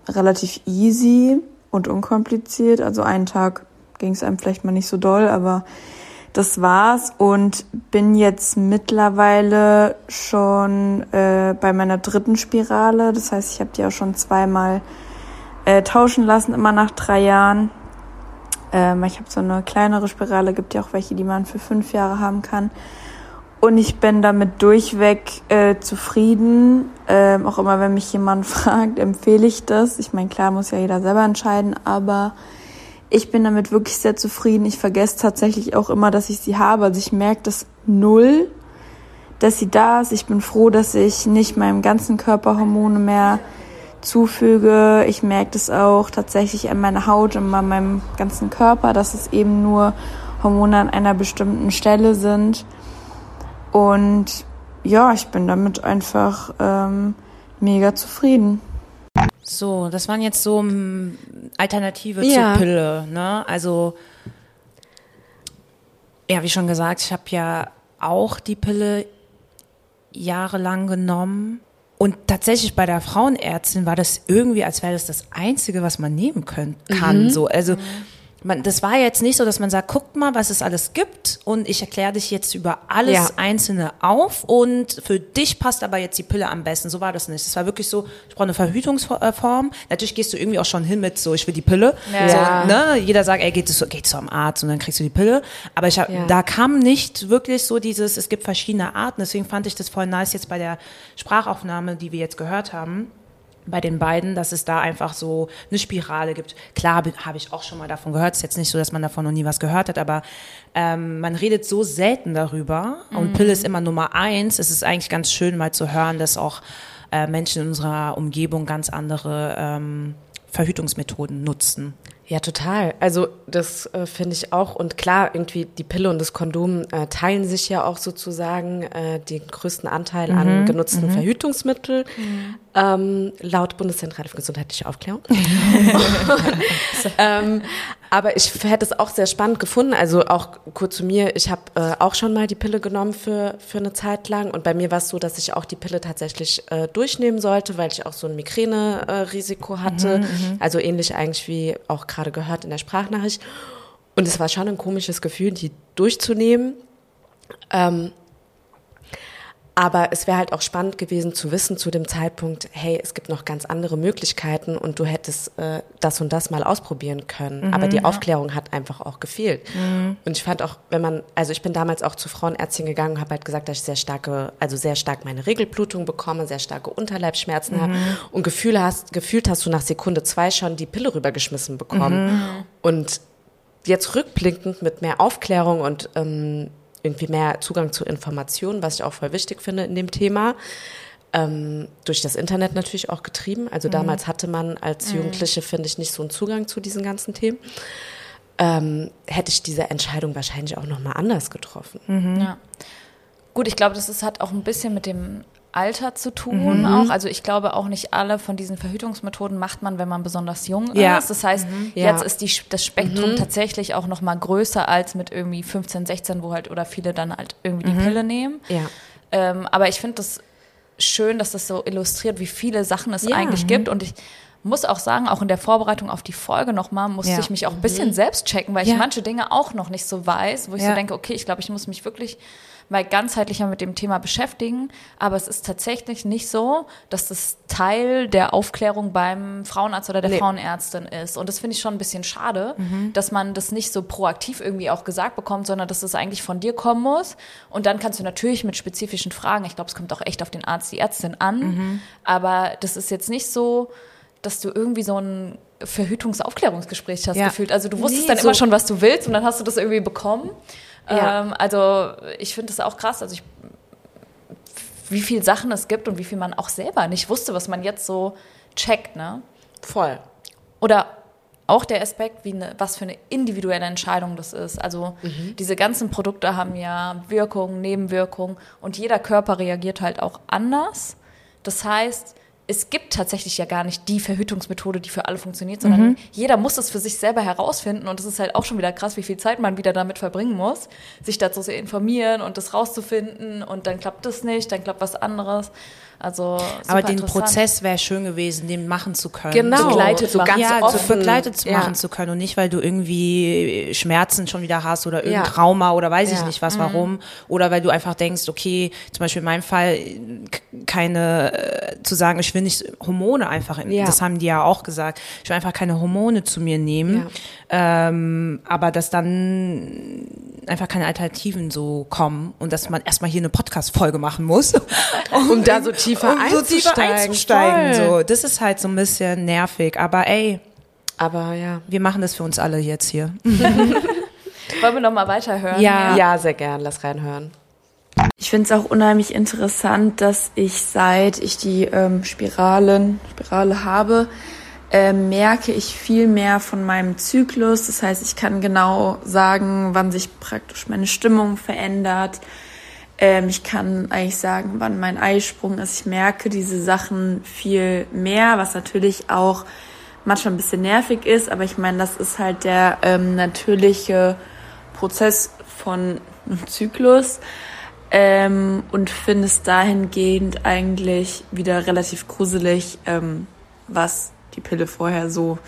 Speaker 7: relativ easy und unkompliziert. Also einen Tag ging es einem vielleicht mal nicht so doll, aber das war's und bin jetzt mittlerweile schon äh, bei meiner dritten Spirale. Das heißt, ich habe die auch schon zweimal äh, tauschen lassen, immer nach drei Jahren. Ähm, ich habe so eine kleinere Spirale, gibt ja auch welche, die man für fünf Jahre haben kann. Und ich bin damit durchweg äh, zufrieden. Ähm, auch immer, wenn mich jemand <laughs> fragt, empfehle ich das. Ich meine, klar muss ja jeder selber entscheiden, aber ich bin damit wirklich sehr zufrieden. Ich vergesse tatsächlich auch immer, dass ich sie habe. Also ich merke das null, dass sie da ist. Ich bin froh, dass ich nicht meinem ganzen Körper Hormone mehr zufüge. Ich merke das auch tatsächlich an meiner Haut und an meinem ganzen Körper, dass es eben nur Hormone an einer bestimmten Stelle sind. Und ja, ich bin damit einfach ähm, mega zufrieden.
Speaker 1: So, das waren jetzt so mm, Alternative
Speaker 3: Ja.
Speaker 1: zur Pille, ne? Also ja, wie schon gesagt, ich habe ja auch die Pille jahrelang genommen. Und tatsächlich bei der Frauenärztin war das irgendwie, als wäre das das Einzige, was man nehmen können, kann. So, also man, das war jetzt nicht so, dass man sagt, guckt mal, was es alles gibt und ich erkläre dich jetzt über alles
Speaker 3: Ja.
Speaker 1: Einzelne auf und für dich passt aber jetzt die Pille am besten. So war das nicht. Es war wirklich so, ich brauche eine Verhütungsform. Natürlich gehst du irgendwie auch schon hin mit so, ich will die Pille.
Speaker 3: Ja.
Speaker 1: So, ne? Jeder sagt, ey, geht so, geht zum Arzt und dann kriegst du die Pille. Aber ich hab,
Speaker 3: Ja.
Speaker 1: da kam nicht wirklich so dieses, es gibt verschiedene Arten. Deswegen fand ich das voll nice jetzt bei der Sprachaufnahme, die wir jetzt gehört haben bei den beiden, dass es da einfach so eine Spirale gibt. Klar habe hab ich auch schon mal davon gehört. Es ist jetzt nicht so, dass man davon noch nie was gehört hat, aber ähm, man redet so selten darüber und Pille ist immer Nummer eins. Es ist eigentlich ganz schön mal zu hören, dass auch äh, Menschen in unserer Umgebung ganz andere ähm, Verhütungsmethoden nutzen.
Speaker 3: Ja, total. Also das äh, finde ich auch. Und klar, irgendwie die Pille und das Kondom äh, teilen sich ja auch sozusagen äh, den größten Anteil an genutzten Verhütungsmitteln. Ähm, laut Bundeszentrale für gesundheitliche Aufklärung. <laughs> <laughs> ähm, aber ich hätte es auch sehr spannend gefunden. Also auch kurz zu mir, ich habe äh, auch schon mal die Pille genommen für, für eine Zeit lang. Und bei mir war es so, dass ich auch die Pille tatsächlich äh, durchnehmen sollte, weil ich auch so ein Migräne-Risiko hatte. also ähnlich eigentlich wie auch gerade gehört in der Sprachnachricht. Und es war schon ein komisches Gefühl, die durchzunehmen. Ähm, aber es wäre halt auch spannend gewesen zu wissen zu dem Zeitpunkt, hey, es gibt noch ganz andere Möglichkeiten und du hättest äh, das und das mal ausprobieren können. Aber die Aufklärung hat einfach auch gefehlt. Und ich fand auch, wenn man, also ich bin damals auch zu Frauenärztin gegangen und habe halt gesagt, dass ich sehr starke, also sehr stark meine Regelblutung bekomme, sehr starke Unterleibsschmerzen habe und Gefühl hast, gefühlt hast du nach Sekunde zwei schon die Pille rübergeschmissen bekommen. Und jetzt rückblickend mit mehr Aufklärung und ähm, irgendwie mehr Zugang zu Informationen, was ich auch voll wichtig finde in dem Thema. Ähm, durch das Internet natürlich auch getrieben. Also damals hatte man als Jugendliche, finde ich, nicht so einen Zugang zu diesen ganzen Themen. Ähm, hätte ich diese Entscheidung wahrscheinlich auch nochmal anders getroffen.
Speaker 2: Ja. Gut, ich glaube, das ist, hat auch ein bisschen mit dem Alter zu tun auch. Also ich glaube auch nicht alle von diesen Verhütungsmethoden macht man, wenn man besonders jung
Speaker 1: Ja.
Speaker 2: ist. Das heißt,
Speaker 3: Ja.
Speaker 2: jetzt ist die, das Spektrum tatsächlich auch noch mal größer als mit irgendwie 15, 16, wo halt oder viele dann halt irgendwie die Pille nehmen.
Speaker 3: Ja.
Speaker 2: Ähm, aber ich finde das schön, dass das so illustriert, wie viele Sachen es
Speaker 3: Ja.
Speaker 2: eigentlich gibt. Und ich muss auch sagen, auch in der Vorbereitung auf die Folge nochmal, musste
Speaker 1: Ja.
Speaker 2: ich mich auch ein bisschen selbst checken, weil
Speaker 1: Ja.
Speaker 2: ich manche Dinge auch noch nicht so weiß, wo ich
Speaker 1: Ja.
Speaker 2: so denke, okay, ich glaube, ich muss mich wirklich mal ganzheitlicher mit dem Thema beschäftigen. Aber es ist tatsächlich nicht so, dass das Teil der Aufklärung beim Frauenarzt oder der
Speaker 3: Nee.
Speaker 2: Frauenärztin ist. Und das finde ich schon ein bisschen schade,
Speaker 1: Mhm.
Speaker 2: dass man das nicht so proaktiv irgendwie auch gesagt bekommt, sondern dass es eigentlich von dir kommen muss. Und dann kannst du natürlich mit spezifischen Fragen, ich glaube, es kommt auch echt auf den Arzt, die Ärztin an.
Speaker 1: Mhm.
Speaker 2: Aber das ist jetzt nicht so, dass du irgendwie so ein Verhütungsaufklärungsgespräch hast
Speaker 1: Ja.
Speaker 2: gefühlt. Also du wusstest
Speaker 3: Nee,
Speaker 2: dann
Speaker 3: so-
Speaker 2: immer schon, was du willst und dann hast du das irgendwie bekommen.
Speaker 3: Ja.
Speaker 2: Ähm, also ich finde das auch krass. Also ich, wie viele Sachen es gibt und wie viel man auch selber nicht wusste, was man jetzt so checkt, ne?
Speaker 3: Voll.
Speaker 2: Oder auch der Aspekt, wie eine, was für eine individuelle Entscheidung das ist. Also diese ganzen Produkte haben ja Wirkungen, Nebenwirkungen und jeder Körper reagiert halt auch anders. Das heißt, es gibt tatsächlich ja gar nicht die Verhütungsmethode, die für alle funktioniert, sondern jeder muss es für sich selber herausfinden und es ist halt auch schon wieder krass, wie viel Zeit man wieder damit verbringen muss, sich dazu zu informieren und das rauszufinden und dann klappt das nicht, dann klappt was anderes. Also
Speaker 1: Aber den. Prozess wäre schön gewesen, den machen zu können.
Speaker 3: Genau.
Speaker 1: So,
Speaker 2: Begleitet
Speaker 3: so
Speaker 2: machen.
Speaker 3: ganz
Speaker 1: ja,
Speaker 3: offen.
Speaker 1: so begleitet zu
Speaker 3: Ja.
Speaker 1: machen zu können und nicht, weil du irgendwie Schmerzen schon wieder hast oder irgendein
Speaker 3: Ja.
Speaker 1: Trauma oder weiß ich nicht was, warum. Oder weil du einfach denkst, okay, zum Beispiel in meinem Fall keine, äh, zu sagen, ich will nicht Hormone einfach, das haben die ja auch gesagt, ich will einfach keine Hormone zu mir nehmen. Ähm, aber das dann einfach keine Alternativen so kommen und dass man erstmal hier eine Podcast-Folge machen muss. <laughs>
Speaker 3: Um da so tiefer
Speaker 1: um so tiefer
Speaker 3: einzusteigen.
Speaker 1: einzusteigen.
Speaker 3: Voll.
Speaker 1: So. Das ist halt so ein bisschen nervig. Aber ey,
Speaker 3: Aber ja.
Speaker 1: wir machen das für uns alle jetzt hier. <laughs>
Speaker 2: Wollen wir noch mal weiterhören?
Speaker 1: Ja.
Speaker 3: Ja, sehr gern. Lass reinhören.
Speaker 7: Ich finde es auch unheimlich interessant, dass ich seit ich die ähm, Spiralen, Spirale habe, äh, merke ich viel mehr von meinem Zyklus. Das heißt, ich kann genau sagen, wann sich praktisch meine Stimmung verändert. Ähm, ich kann eigentlich sagen, wann mein Eisprung ist. Ich merke diese Sachen viel mehr, was natürlich auch manchmal ein bisschen nervig ist. Aber ich meine, das ist halt der ähm, natürliche Prozess von einem Zyklus ähm, und finde es dahingehend eigentlich wieder relativ gruselig, ähm, was die Pille vorher so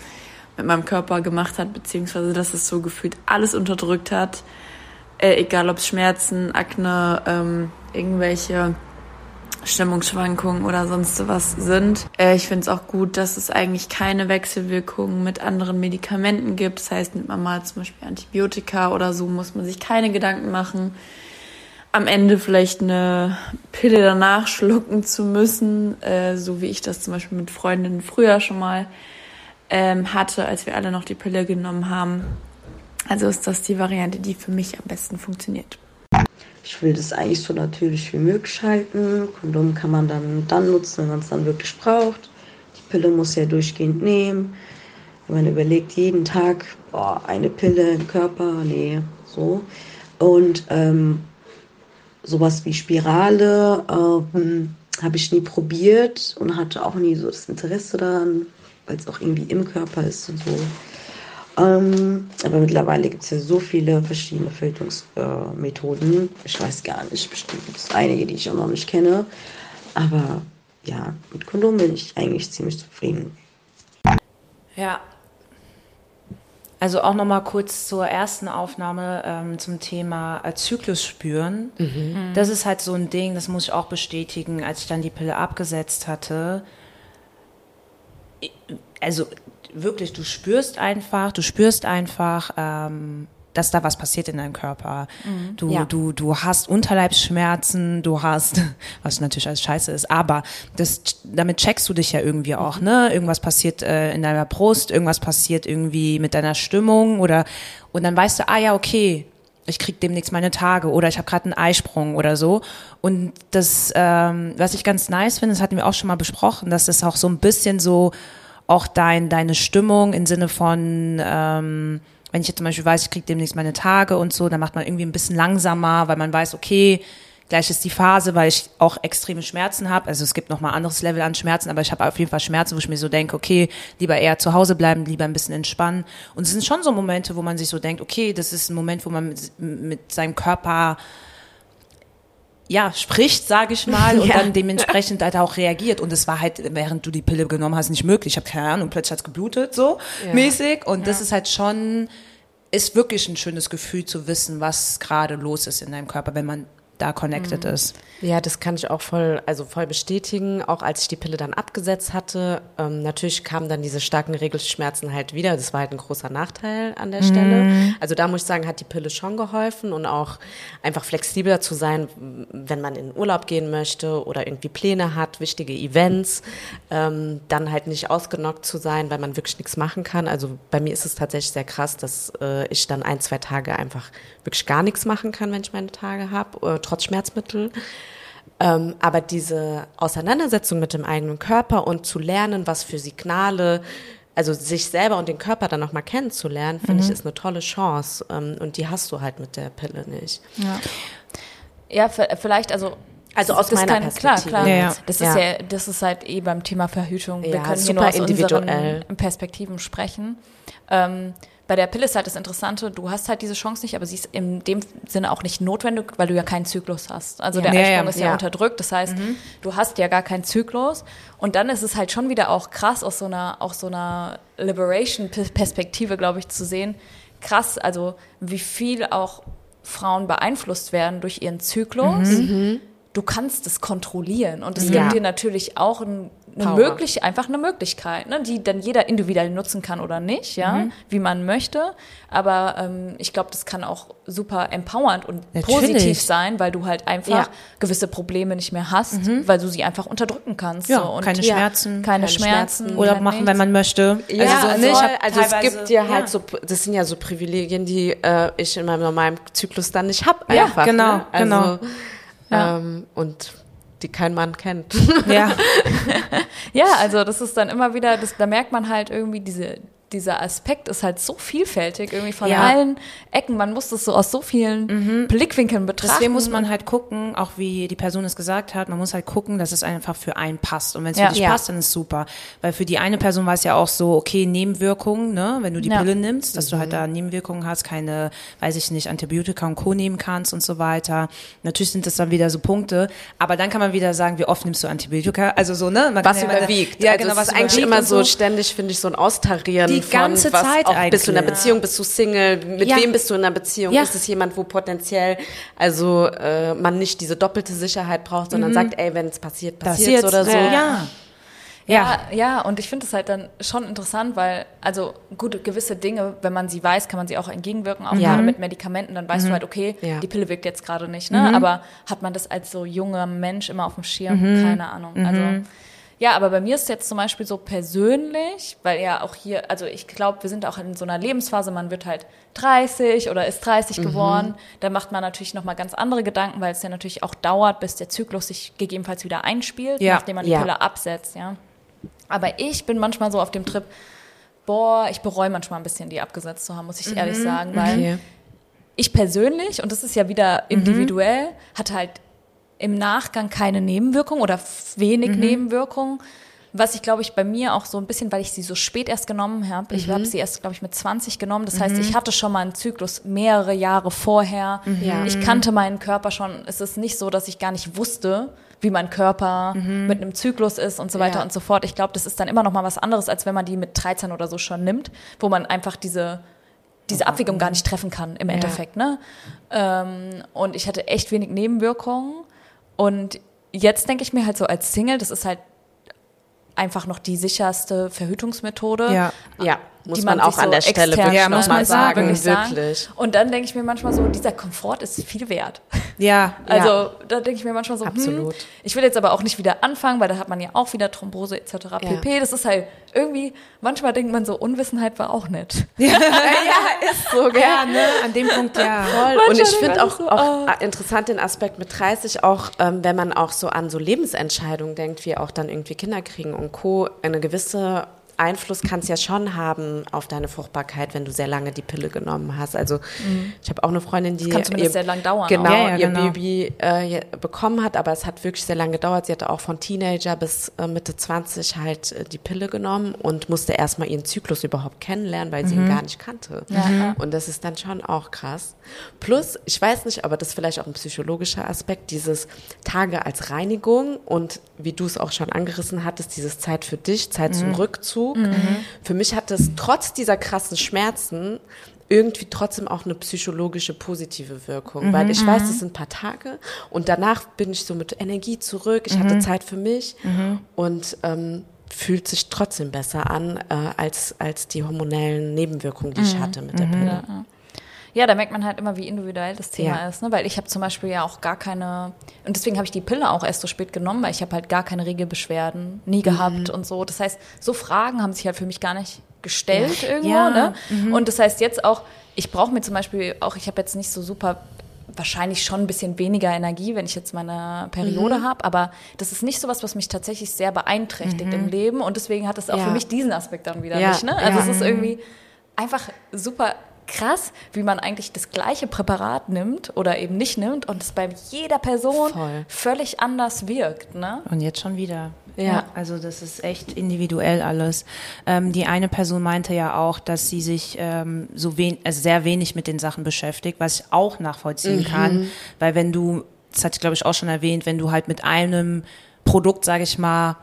Speaker 7: mit meinem Körper gemacht hat, beziehungsweise dass es so gefühlt alles unterdrückt hat, äh, egal ob es Schmerzen, Akne, ähm, irgendwelche Stimmungsschwankungen oder sonst was sind. Äh, ich finde es auch gut, dass es eigentlich keine Wechselwirkungen mit anderen Medikamenten gibt. Das heißt, nimmt man mal zum Beispiel Antibiotika oder so, muss man sich keine Gedanken machen, am Ende vielleicht eine Pille danach schlucken zu müssen, äh, so wie ich das zum Beispiel mit Freundinnen früher schon mal ähm, hatte, als wir alle noch die Pille genommen haben. Also ist das die Variante, die für mich am besten funktioniert.
Speaker 8: Ich will das eigentlich so natürlich wie möglich halten. Kondom kann man dann, dann nutzen, wenn man es dann wirklich braucht. Die Pille muss ja durchgehend nehmen. Wenn man überlegt, jeden Tag, boah, eine Pille im Körper, nee, so. Und ähm, sowas wie Spirale ähm, habe ich nie probiert und hatte auch nie so das Interesse daran, weil es auch irgendwie im Körper ist und so. Ähm, aber mittlerweile gibt es ja so viele verschiedene Filterungsmethoden. Äh, ich weiß gar nicht, bestimmt gibt es einige, die ich auch noch nicht kenne. Aber ja, mit Kondom bin ich eigentlich ziemlich zufrieden.
Speaker 1: Ja. Also auch noch mal kurz zur ersten Aufnahme ähm, zum Thema äh, Zyklus spüren. Das ist halt so ein Ding, das muss ich auch bestätigen, als ich dann die Pille abgesetzt hatte. Ich- Also wirklich, du spürst einfach, du spürst einfach, ähm, dass da was passiert in deinem Körper. Du,
Speaker 3: Ja.
Speaker 1: du, du hast Unterleibsschmerzen, du hast, <laughs> was natürlich alles scheiße ist, aber das, damit checkst du dich ja irgendwie auch, ne? Irgendwas passiert äh, in deiner Brust, irgendwas passiert irgendwie mit deiner Stimmung oder und dann weißt du, ah ja, okay, ich krieg demnächst meine Tage oder ich habe gerade einen Eisprung oder so. Und das, ähm, was ich ganz nice finde, das hatten wir auch schon mal besprochen, dass es auch so ein bisschen so auch dein, deine Stimmung im Sinne von, ähm, wenn ich jetzt zum Beispiel weiß, ich krieg demnächst meine Tage und so, dann macht man irgendwie ein bisschen langsamer, weil man weiß, okay, gleich ist die Phase, weil ich auch extreme Schmerzen habe. Also es gibt noch mal anderes Level an Schmerzen, aber ich habe auf jeden Fall Schmerzen, wo ich mir so denke, okay, lieber eher zu Hause bleiben, lieber ein bisschen entspannen. Und es sind schon so Momente, wo man sich so denkt, okay, das ist ein Moment, wo man mit, mit seinem Körper ja, spricht, sage ich mal, <laughs> und
Speaker 3: Ja.
Speaker 1: dann dementsprechend halt auch reagiert. Und es war halt, während du die Pille genommen hast, nicht möglich. Ich habe keine Ahnung, plötzlich hat's geblutet, so mäßig. Und das ist halt schon, ist wirklich ein schönes Gefühl zu wissen, was gerade los ist in deinem Körper, wenn man da connected ist.
Speaker 3: Ja, das kann ich auch voll, also voll bestätigen. Auch als ich die Pille dann abgesetzt hatte, ähm, natürlich kamen dann diese starken Regelschmerzen halt wieder. Das war halt ein großer Nachteil an der Stelle. Also da muss ich sagen, hat die Pille schon geholfen und auch einfach flexibler zu sein, wenn man in Urlaub gehen möchte oder irgendwie Pläne hat, wichtige Events, ähm, dann halt nicht ausgenockt zu sein, weil man wirklich nichts machen kann. Also bei mir ist es tatsächlich sehr krass, dass äh, ich dann ein, zwei Tage einfach wirklich gar nichts machen kann, wenn ich meine Tage habe, äh, trotz Schmerzmittel. Ähm, aber diese Auseinandersetzung mit dem eigenen Körper und zu lernen, was für Signale, also sich selber und den Körper dann nochmal kennenzulernen, finde ich, ist eine tolle Chance. Ähm, und die hast du halt mit der Pille nicht.
Speaker 2: Ja, v- vielleicht, also.
Speaker 3: Also aus
Speaker 2: das
Speaker 3: meiner
Speaker 2: kann, Klar,
Speaker 3: Perspektive.
Speaker 2: klar.
Speaker 1: Ja, ja.
Speaker 2: Das
Speaker 3: Ja.
Speaker 2: ist ja, das ist halt eh beim Thema Verhütung. Wir
Speaker 3: Ja,
Speaker 2: können hier nur aus
Speaker 3: individuell.
Speaker 2: unseren Perspektiven sprechen. Ähm, bei der Pille ist halt das Interessante, du hast halt diese Chance nicht, aber sie ist in dem Sinne auch nicht notwendig, weil du ja keinen Zyklus hast. Also der
Speaker 1: Ja,
Speaker 2: Eisprung
Speaker 1: ja.
Speaker 2: ist ja,
Speaker 3: Ja.
Speaker 2: unterdrückt, das heißt, du hast ja gar keinen Zyklus. Und dann ist es halt schon wieder auch krass aus so einer, aus so einer Liberation-Perspektive, glaube ich, zu sehen. Krass, also wie viel auch Frauen beeinflusst werden durch ihren Zyklus. Du kannst es kontrollieren und es
Speaker 3: Ja.
Speaker 2: gibt dir natürlich auch ein eine möglich, einfach eine Möglichkeit, ne, die dann jeder individuell nutzen kann oder nicht, ja,
Speaker 1: Mhm.
Speaker 2: wie man möchte. Aber ähm, ich glaube, das kann auch super empowernd und
Speaker 1: Natürlich.
Speaker 2: positiv sein, weil du halt einfach
Speaker 3: Ja.
Speaker 2: gewisse Probleme nicht mehr hast, weil du sie einfach unterdrücken kannst.
Speaker 1: Mhm. Ja,
Speaker 2: so. und
Speaker 1: keine Schmerzen.
Speaker 2: keine,
Speaker 3: keine
Speaker 2: Schmerzen,
Speaker 3: Schmerzen.
Speaker 1: Urlaub
Speaker 2: kein
Speaker 1: machen,
Speaker 2: nichts.
Speaker 1: wenn man möchte.
Speaker 3: Ja,
Speaker 1: also so
Speaker 3: also.
Speaker 1: Ich hab
Speaker 3: also es gibt dir halt
Speaker 1: ja.
Speaker 3: so, das sind ja so Privilegien, die äh, ich in meinem normalen Zyklus dann nicht hab
Speaker 1: Ja,
Speaker 3: einfach.
Speaker 1: genau,
Speaker 3: ne? also,
Speaker 1: genau.
Speaker 3: Ähm, und die kein Mann kennt.
Speaker 1: Ja, <laughs>
Speaker 2: Ja, also das ist dann immer wieder, das, da merkt man halt irgendwie diese dieser Aspekt ist halt so vielfältig irgendwie von
Speaker 1: Ja.
Speaker 2: allen Ecken. Man muss das so aus so vielen Blickwinkeln betrachten.
Speaker 1: Deswegen muss man halt gucken, auch wie die Person es gesagt hat, man muss halt gucken, dass es einfach für einen passt. Und wenn es
Speaker 2: Ja.
Speaker 1: für dich
Speaker 3: Ja.
Speaker 1: passt, dann ist super. Weil für die eine Person war es ja auch so, okay, Nebenwirkungen, ne, wenn du die
Speaker 2: Ja.
Speaker 1: Pille nimmst, dass du halt da Nebenwirkungen hast, keine, weiß ich nicht, Antibiotika und Co. nehmen kannst und so weiter. Natürlich sind das dann wieder so Punkte. Aber dann kann man wieder sagen, wie oft nimmst du Antibiotika? Also so, ne? Man
Speaker 3: Was
Speaker 1: kann ja-
Speaker 3: überwiegt.
Speaker 1: Ja,
Speaker 3: also
Speaker 1: genau, was
Speaker 3: ist eigentlich immer
Speaker 1: und
Speaker 3: so ständig, finde ich, so ein Austarieren
Speaker 1: Die ganze
Speaker 3: von
Speaker 1: Zeit
Speaker 3: auch, Bist du in einer
Speaker 1: eigentlich.
Speaker 3: Beziehung, bist du Single, mit
Speaker 1: Ja.
Speaker 3: wem bist du in einer Beziehung?
Speaker 1: Ja.
Speaker 3: Ist es jemand, wo potenziell also äh, man nicht diese doppelte Sicherheit braucht, sondern sagt, ey, wenn es passiert, passiert oder so.
Speaker 1: Ja. ja.
Speaker 2: Ja, ja, und ich finde es halt dann schon interessant, weil, also gut, gewisse Dinge, wenn man sie weiß, kann man sie auch entgegenwirken, auch
Speaker 3: Ja.
Speaker 2: gerade mit Medikamenten, dann weißt du halt, okay,
Speaker 3: Ja.
Speaker 2: die Pille wirkt jetzt gerade nicht, ne? Aber hat man das als so junger Mensch immer auf dem Schirm? Keine Ahnung. Also, ja, aber bei mir ist jetzt zum Beispiel so persönlich, weil ja auch hier, also ich glaube, wir sind auch in so einer Lebensphase, man wird halt 30 oder ist 30 geworden, da macht man natürlich nochmal ganz andere Gedanken, weil es ja natürlich auch dauert, bis der Zyklus sich gegebenenfalls wieder einspielt,
Speaker 1: Ja.
Speaker 2: nachdem man die
Speaker 3: Ja.
Speaker 2: Pille absetzt, ja. Aber ich bin manchmal so auf dem Trip, boah, ich bereue manchmal ein bisschen, die abgesetzt zu haben, muss ich ehrlich sagen, weil
Speaker 3: Okay.
Speaker 2: ich persönlich, und das ist ja wieder individuell, hatte halt im Nachgang keine Nebenwirkung oder wenig Nebenwirkungen. Was ich, glaube ich, bei mir auch so ein bisschen, weil ich sie so spät erst genommen habe. Ich habe sie erst, glaube ich, mit 20 genommen. Das heißt, ich hatte schon mal einen Zyklus mehrere Jahre vorher.
Speaker 3: Ja.
Speaker 2: Ich kannte meinen Körper schon. Es ist nicht so, dass ich gar nicht wusste, wie mein Körper mit einem Zyklus ist und so weiter
Speaker 3: Ja.
Speaker 2: und so fort. Ich glaube, das ist dann immer noch mal was anderes, als wenn man die mit 13 oder so schon nimmt, wo man einfach diese diese Abwägung gar nicht treffen kann im Endeffekt. Ne? Ähm, und ich hatte echt wenig Nebenwirkungen. Und jetzt denke ich mir halt so als Single, das ist halt einfach noch die sicherste Verhütungsmethode.
Speaker 1: Ja.
Speaker 3: Ja, muss
Speaker 2: die
Speaker 3: man, auch
Speaker 2: sich
Speaker 3: an der Stelle wirklich
Speaker 1: Ja, muss man
Speaker 3: sagen,
Speaker 2: wirklich sagen.
Speaker 3: wirklich.
Speaker 2: Und dann denke ich mir manchmal so, dieser Komfort ist viel wert.
Speaker 1: Ja, <laughs>
Speaker 2: Also da denke ich mir manchmal so,
Speaker 3: Absolut.
Speaker 2: Hm, ich will jetzt aber auch nicht wieder anfangen, weil da hat man ja auch wieder Thrombose etc. pp. Das ist halt irgendwie, manchmal denkt man so, Unwissenheit war auch nett. <laughs>
Speaker 3: ist so, gell?
Speaker 1: ja, ne? An dem Punkt, ja.
Speaker 3: Voll. Und ich finde
Speaker 2: man
Speaker 3: auch,
Speaker 2: so,
Speaker 3: auch äh, interessant den Aspekt mit 30, auch ähm, wenn man auch so an so Lebensentscheidungen denkt, wie auch dann irgendwie Kinder kriegen und Co. Eine gewisse Einfluss kann es ja schon haben auf deine Fruchtbarkeit, wenn du sehr lange die Pille genommen hast. Also ich habe auch eine Freundin, die
Speaker 2: kann zumindest sehr lang dauern
Speaker 3: Genau.
Speaker 1: Ja, ja,
Speaker 3: ihr
Speaker 1: genau.
Speaker 3: Baby äh, bekommen hat, aber es hat wirklich sehr lange gedauert. Sie hatte auch von Teenager bis äh, Mitte 20 halt äh, die Pille genommen und musste erstmal ihren Zyklus überhaupt kennenlernen, weil sie ihn gar nicht kannte. Und das ist dann schon auch krass. Plus, ich weiß nicht, aber das ist vielleicht auch ein psychologischer Aspekt, dieses Tage als Reinigung und wie du es auch schon angerissen hattest, dieses Zeit für dich, Zeit zum Rückzug. Für mich hat es trotz dieser krassen Schmerzen irgendwie trotzdem auch eine psychologische positive Wirkung, weil ich weiß, es sind ein paar Tage und danach bin ich so mit Energie zurück, ich hatte Zeit für mich und ähm, fühlt sich trotzdem besser an äh, als, als die hormonellen Nebenwirkungen, die ich hatte mit der Pille.
Speaker 2: Ja, da merkt man halt immer, wie individuell das Thema
Speaker 3: Ja.
Speaker 2: ist, ne? Weil ich habe zum Beispiel ja auch gar keine, und deswegen habe ich die Pille auch erst so spät genommen, weil ich habe halt gar keine Regelbeschwerden, nie gehabt und so. Das heißt, so Fragen haben sich halt für mich gar nicht gestellt irgendwo,
Speaker 1: Ja.
Speaker 2: ne? Und das heißt jetzt auch, ich brauche mir zum Beispiel auch, ich habe jetzt nicht so super wahrscheinlich schon ein bisschen weniger Energie, wenn ich jetzt meine Periode habe, aber das ist nicht sowas, was mich tatsächlich sehr beeinträchtigt im Leben und deswegen hat es auch
Speaker 3: Ja.
Speaker 2: für mich diesen Aspekt dann wieder
Speaker 3: Ja,
Speaker 2: nicht, ne? Also
Speaker 3: ja.
Speaker 2: es ist irgendwie einfach super krass, wie man eigentlich das gleiche Präparat nimmt oder eben nicht nimmt und es bei jeder Person
Speaker 3: Voll.
Speaker 2: völlig anders wirkt, ne?
Speaker 1: Und jetzt schon wieder.
Speaker 3: Ja.
Speaker 1: Also das ist echt individuell alles. Ähm, die eine Person meinte ja auch, dass sie sich ähm, so wen also sehr wenig mit den Sachen beschäftigt, was ich auch nachvollziehen kann. Weil wenn du, das hatte ich glaube ich auch schon erwähnt, wenn du halt mit einem Produkt, sage ich mal,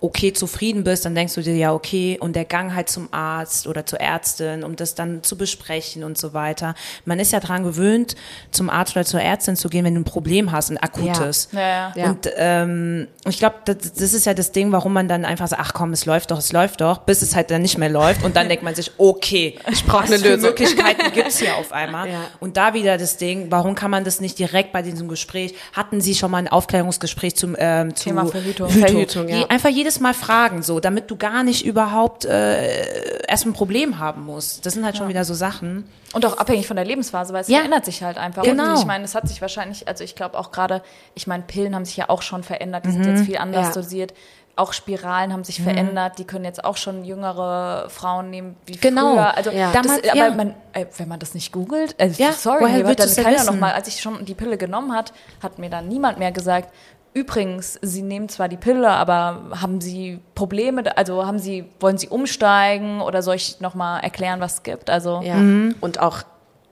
Speaker 1: okay zufrieden bist, dann denkst du dir ja okay und der Gang halt zum Arzt oder zur Ärztin, um das dann zu besprechen und so weiter. Man ist ja dran gewöhnt, zum Arzt oder zur Ärztin zu gehen, wenn du ein Problem hast, ein akutes.
Speaker 2: Ja, ja,
Speaker 3: ja.
Speaker 1: Und ähm, ich glaube, das, das ist ja das Ding, warum man dann einfach sagt, ach komm, es läuft doch, es läuft doch, bis es halt dann nicht mehr läuft und dann denkt man sich, okay, <laughs> ich brauche
Speaker 3: eine Lösung.
Speaker 1: Möglichkeiten <laughs> gibt's hier auf einmal.
Speaker 3: Ja.
Speaker 1: Und da wieder das Ding, warum kann man das nicht direkt bei diesem Gespräch? Hatten Sie schon mal ein Aufklärungsgespräch zum ähm, zu
Speaker 2: Thema Verhütung.
Speaker 3: Verhütung, ja.
Speaker 1: Je, einfach jedes Mal fragen, so, damit du gar nicht überhaupt äh, erst ein Problem haben musst. Das sind halt schon wieder so Sachen.
Speaker 2: Und auch abhängig von der Lebensphase, weil es
Speaker 1: Ja.
Speaker 2: verändert sich halt einfach.
Speaker 1: Genau.
Speaker 2: Und ich meine, es hat sich wahrscheinlich, also ich glaube auch gerade, ich meine, Pillen haben sich ja auch schon verändert, die sind
Speaker 1: Mhm.
Speaker 2: jetzt viel anders
Speaker 3: Ja.
Speaker 2: dosiert. Auch Spiralen haben sich verändert, die können jetzt auch schon jüngere Frauen nehmen wie
Speaker 1: Genau.
Speaker 2: früher. Also
Speaker 3: Ja.
Speaker 2: das,
Speaker 1: Damals,
Speaker 2: aber
Speaker 1: ja.
Speaker 2: man, äh, wenn man das nicht googelt, äh,
Speaker 1: Ja,
Speaker 2: sorry,
Speaker 1: woher willst
Speaker 2: dann keiner
Speaker 1: wissen?
Speaker 2: noch mal, als ich schon die Pille genommen hat, hat mir dann niemand mehr gesagt, übrigens, Sie nehmen zwar die Pille, aber haben Sie Probleme, also haben Sie, wollen Sie umsteigen oder soll ich noch mal erklären, was es gibt? Also
Speaker 3: Ja. Und auch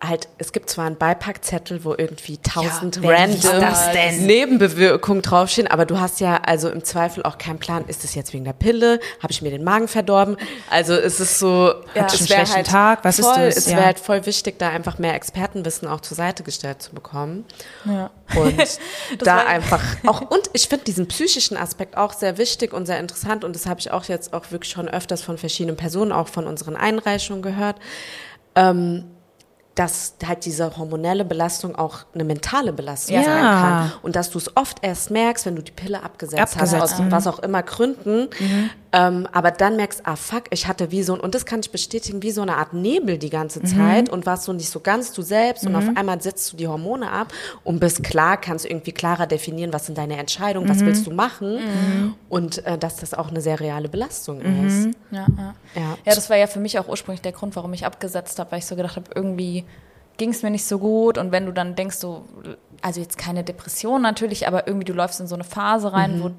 Speaker 3: halt, es gibt zwar einen Beipackzettel, wo irgendwie tausend
Speaker 1: liest
Speaker 3: random? Nebenwirkungen draufstehen, aber du hast ja also im Zweifel auch keinen Plan, ist es jetzt wegen der Pille? Habe ich mir den Magen verdorben? Also es ist so,
Speaker 1: einen
Speaker 3: es wäre
Speaker 1: schlechten
Speaker 3: halt
Speaker 1: Tag? Was ist
Speaker 3: voll,
Speaker 1: das?
Speaker 3: Es
Speaker 1: Ja.
Speaker 3: wäre halt voll wichtig, da einfach mehr Expertenwissen auch zur Seite gestellt zu bekommen.
Speaker 2: ja.
Speaker 3: Und <laughs> da einfach auch, und ich finde diesen psychischen Aspekt auch sehr wichtig und sehr interessant und das habe ich auch jetzt auch wirklich schon öfters von verschiedenen Personen, auch von unseren Einreichungen gehört, ähm, dass halt diese hormonelle Belastung auch eine mentale Belastung
Speaker 1: Ja.
Speaker 3: sein kann. Und dass du es oft erst merkst, wenn du die Pille abgesetzt,
Speaker 1: Abgesetzt,
Speaker 3: hast, aus
Speaker 1: mhm.
Speaker 3: was auch immer Gründen. Ähm, aber dann merkst, ah fuck, ich hatte wie so ein, und das kann ich bestätigen, wie so eine Art Nebel die ganze Zeit und warst so nicht so ganz du selbst und auf einmal setzt du die Hormone ab und bist klar, kannst irgendwie klarer definieren, was sind deine Entscheidungen, was willst du machen und äh, dass das auch eine sehr reale Belastung ist.
Speaker 2: Ja, ja.
Speaker 3: Ja.
Speaker 2: ja, das war ja für mich auch ursprünglich der Grund, warum ich abgesetzt habe, weil ich so gedacht habe, irgendwie ging es mir nicht so gut und wenn du dann denkst, so, also jetzt keine Depression natürlich, aber irgendwie du läufst in so eine Phase rein, wo,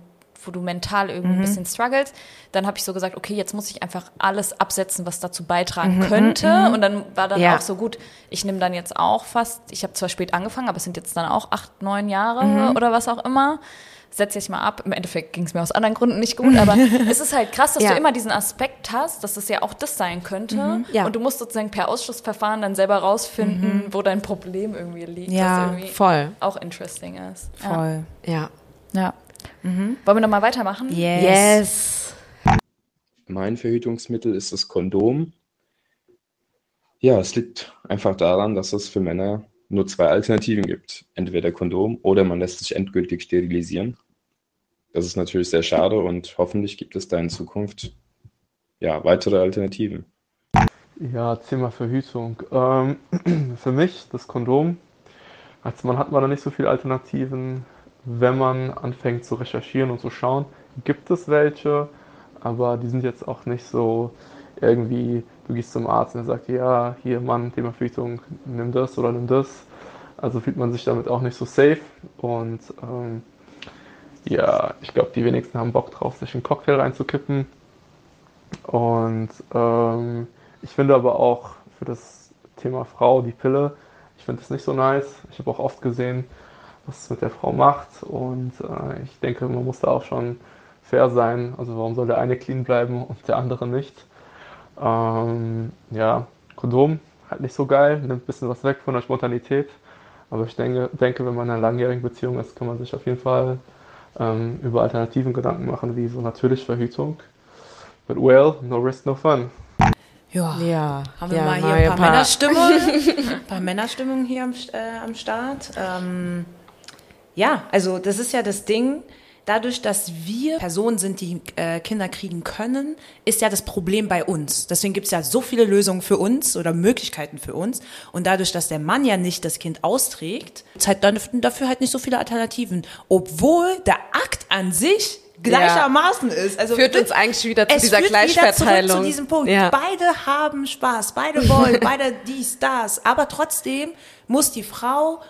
Speaker 2: wo du mental irgendwie ein bisschen struggles, dann habe ich so gesagt, okay, jetzt muss ich einfach alles absetzen, was dazu beitragen könnte und dann war dann
Speaker 3: Ja.
Speaker 2: auch so gut, ich nehme dann jetzt auch fast, ich habe zwar spät angefangen, aber es sind jetzt dann auch acht, neun Jahre oder was auch immer setze ich mal ab. Im Endeffekt ging es mir aus anderen Gründen nicht gut, aber <laughs> es ist halt krass, dass
Speaker 3: Ja.
Speaker 2: du immer diesen Aspekt hast, dass es ja auch das sein könnte.
Speaker 3: Ja.
Speaker 2: Und du musst sozusagen per Ausschlussverfahren dann selber rausfinden, wo dein Problem irgendwie liegt.
Speaker 1: Ja,
Speaker 2: irgendwie
Speaker 3: voll.
Speaker 2: auch interesting ist.
Speaker 1: Voll.
Speaker 3: Ja.
Speaker 2: Ja. Ja. Wollen wir nochmal weitermachen?
Speaker 1: Yes.
Speaker 3: Yes.
Speaker 9: Mein Verhütungsmittel ist das Kondom. Ja, es liegt einfach daran, dass es für Männer nur zwei Alternativen gibt. Entweder Kondom oder man lässt sich endgültig sterilisieren. Das ist natürlich sehr schade und hoffentlich gibt es da in Zukunft ja, weitere Alternativen.
Speaker 10: Ja, Thema Verhütung. Ähm, <clears throat> für mich das Kondom. Als Mann hat man da nicht so viele Alternativen. Wenn man anfängt zu recherchieren und zu schauen, gibt es welche, aber die sind jetzt auch nicht so irgendwie, du gehst zum Arzt und er sagt, ja, hier Mann, Thema Verhütung, nimm das oder nimm das. Also fühlt man sich damit auch nicht so safe und ähm, ja, ich glaube, die wenigsten haben Bock drauf, sich einen Cocktail reinzukippen. Und ähm, ich finde aber auch für das Thema Frau die Pille, ich finde das nicht so nice. Ich habe auch oft gesehen, was es mit der Frau macht. Und äh, ich denke, man muss da auch schon fair sein. Also warum soll der eine clean bleiben und der andere nicht? Ähm, ja, Kondom halt nicht so geil, nimmt ein bisschen was weg von der Spontanität. Aber ich denke, denke, wenn man in einer langjährigen Beziehung ist, kann man sich auf jeden Fall ähm, über Alternativen Gedanken machen, wie so natürliche Verhütung. But well, no risk, no fun.
Speaker 1: Ja.
Speaker 3: Ja.
Speaker 1: Haben wir
Speaker 3: ja,
Speaker 1: mal hier ein paar Männerstimmungen, <laughs> ein paar Männerstimmungen hier am, äh, am Start. Ähm, ja, also das ist ja das Ding. Dadurch, dass wir Personen sind, die äh, Kinder kriegen können, ist ja das Problem bei uns. Deswegen gibt es ja so viele Lösungen für uns oder Möglichkeiten für uns. Und dadurch, dass der Mann ja nicht das Kind austrägt, halt dann dafür halt nicht so viele Alternativen. Obwohl der Akt an sich gleichermaßen ist. Also
Speaker 3: Führt uns eigentlich wieder zu
Speaker 1: es
Speaker 3: dieser
Speaker 1: führt Wieder
Speaker 3: Gleichverteilung.
Speaker 1: zurück zu diesem Punkt.
Speaker 3: Ja.
Speaker 1: Beide haben Spaß, beide wollen, beide dies, das. Aber trotzdem muss die Frau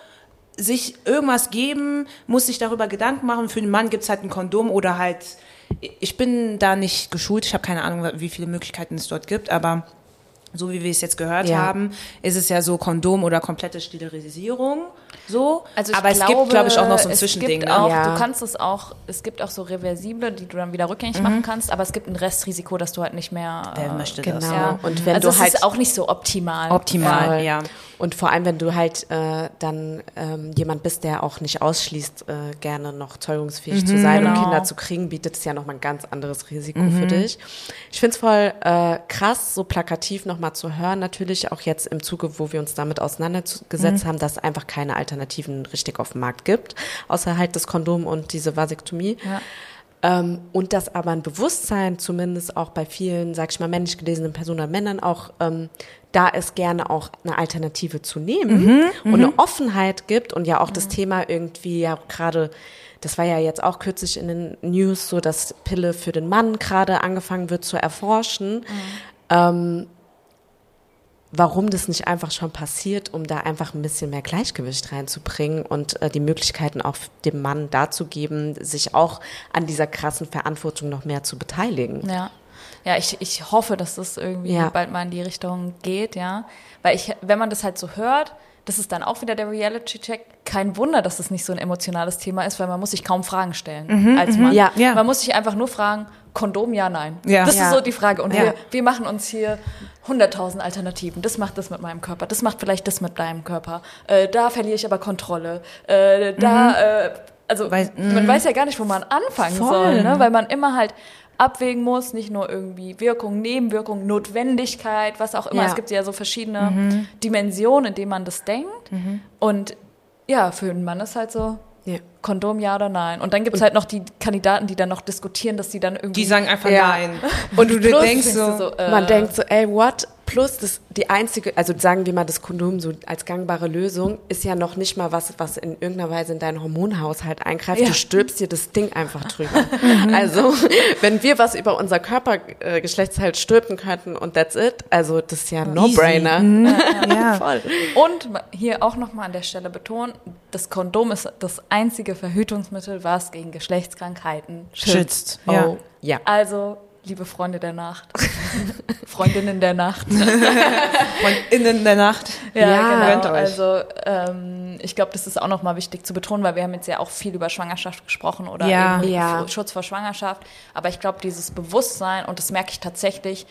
Speaker 1: sich irgendwas geben, muss sich darüber Gedanken machen. Für den Mann gibt's halt ein Kondom oder halt, ich bin da nicht geschult, ich habe keine Ahnung, wie viele Möglichkeiten es dort gibt, aber so wie wir es jetzt gehört
Speaker 3: Ja.
Speaker 1: haben, ist es ja so Kondom oder komplette Sterilisierung. So.
Speaker 2: Also ich
Speaker 1: Aber es
Speaker 2: glaube,
Speaker 1: gibt, glaube ich, auch noch so ein
Speaker 2: es
Speaker 1: Zwischending.
Speaker 2: Gibt
Speaker 1: Ne?
Speaker 2: auch,
Speaker 3: Ja.
Speaker 2: Du kannst es auch, es gibt auch so reversible, die du dann wieder rückgängig
Speaker 1: Mhm.
Speaker 2: machen kannst, aber es gibt ein Restrisiko, dass du halt nicht mehr.
Speaker 1: Wer
Speaker 2: äh,
Speaker 1: möchte
Speaker 3: Genau.
Speaker 1: das?
Speaker 2: Ja.
Speaker 3: Und wenn
Speaker 2: also
Speaker 3: du
Speaker 2: es
Speaker 3: halt
Speaker 2: ist auch nicht so optimal.
Speaker 1: Optimal, ja.
Speaker 3: Und vor allem, wenn du halt äh, dann ähm, jemand bist, der auch nicht ausschließt, äh, gerne noch zeugungsfähig zu sein und
Speaker 2: Genau.
Speaker 3: Kinder zu kriegen, bietet es ja nochmal ein ganz anderes Risiko für dich. Ich finde es voll äh, krass, so plakativ nochmal zu hören, natürlich auch jetzt im Zuge, wo wir uns damit auseinandergesetzt haben, dass es einfach keine Alternativen richtig auf dem Markt gibt, außer halt das Kondom und diese Vasektomie.
Speaker 2: Ja.
Speaker 3: Ähm, und dass aber ein Bewusstsein zumindest auch bei vielen, sag ich mal, männlich gelesenen Personen oder Männern auch ähm, da ist, gerne auch eine Alternative zu nehmen und eine Offenheit gibt und ja auch das Thema irgendwie ja gerade, das war ja jetzt auch kürzlich in den News so, dass Pille für den Mann gerade angefangen wird zu erforschen. Ähm, warum das nicht einfach schon passiert, um da einfach ein bisschen mehr Gleichgewicht reinzubringen und äh, die Möglichkeiten auch dem Mann dazu geben, sich auch an dieser krassen Verantwortung noch mehr zu beteiligen.
Speaker 2: Ja. Ja, ich, ich hoffe, dass das irgendwie
Speaker 3: Ja.
Speaker 2: bald mal in die Richtung geht, ja. Weil ich, wenn man das halt so hört, das ist dann auch wieder der Reality-Check. Kein Wunder, dass das nicht so ein emotionales Thema ist, weil man muss sich kaum Fragen stellen als Mann.
Speaker 3: Ja.
Speaker 1: Ja.
Speaker 2: Man muss sich einfach nur fragen, Kondom, ja, nein.
Speaker 1: Ja.
Speaker 2: Das
Speaker 3: Ja.
Speaker 2: ist so die Frage. Und
Speaker 1: Ja.
Speaker 2: wir, wir machen uns hier 100.000 Alternativen. Das macht das mit meinem Körper. Das macht vielleicht das mit deinem Körper. Äh, da verliere ich aber Kontrolle. Äh, da, äh, also
Speaker 1: Weiß-
Speaker 2: man weiß ja gar nicht, wo man anfangen
Speaker 3: Voll.
Speaker 2: soll, ne? weil man immer halt abwägen muss, nicht nur irgendwie Wirkung, Nebenwirkung, Notwendigkeit, was auch immer.
Speaker 3: Ja.
Speaker 2: Es gibt ja so verschiedene Dimensionen, in denen man das denkt. Und ja, für einen Mann ist halt so,
Speaker 3: Ja.
Speaker 2: Kondom ja oder nein. Und dann gibt es halt noch die Kandidaten, die dann noch diskutieren, dass die dann irgendwie.
Speaker 1: Die sagen einfach
Speaker 3: Ja.
Speaker 1: nein. Und du denkst so,
Speaker 2: du äh,
Speaker 3: Man denkt so, ey, what? Plus das, die einzige, also sagen wir mal, das Kondom so als gangbare Lösung ist ja noch nicht mal was, was in irgendeiner Weise in deinen Hormonhaushalt eingreift.
Speaker 2: Ja.
Speaker 3: Du stülpst dir das Ding einfach drüber. <laughs> also, wenn wir was über unser Körpergeschlechtsteil stülpen könnten und that's it, also das ist ja ein No-Brainer.
Speaker 1: ja.
Speaker 3: Voll.
Speaker 2: Und hier auch nochmal an der Stelle betonen, das Kondom ist das einzige Verhütungsmittel, was gegen Geschlechtskrankheiten schützt.
Speaker 1: Schützt. Ja.
Speaker 3: Oh, ja.
Speaker 2: Also, liebe Freunde der Nacht, <laughs> Freundinnen der Nacht. <laughs>
Speaker 1: Und innen der Nacht.
Speaker 2: Ja,
Speaker 3: Ja.
Speaker 2: Genau. Also ähm, ich glaube, das ist auch nochmal wichtig zu betonen, weil wir haben jetzt ja auch viel über Schwangerschaft gesprochen oder
Speaker 1: Ja.
Speaker 2: eben
Speaker 3: Ja.
Speaker 2: Schutz vor Schwangerschaft. Aber ich glaube, dieses Bewusstsein, und das merke ich tatsächlich,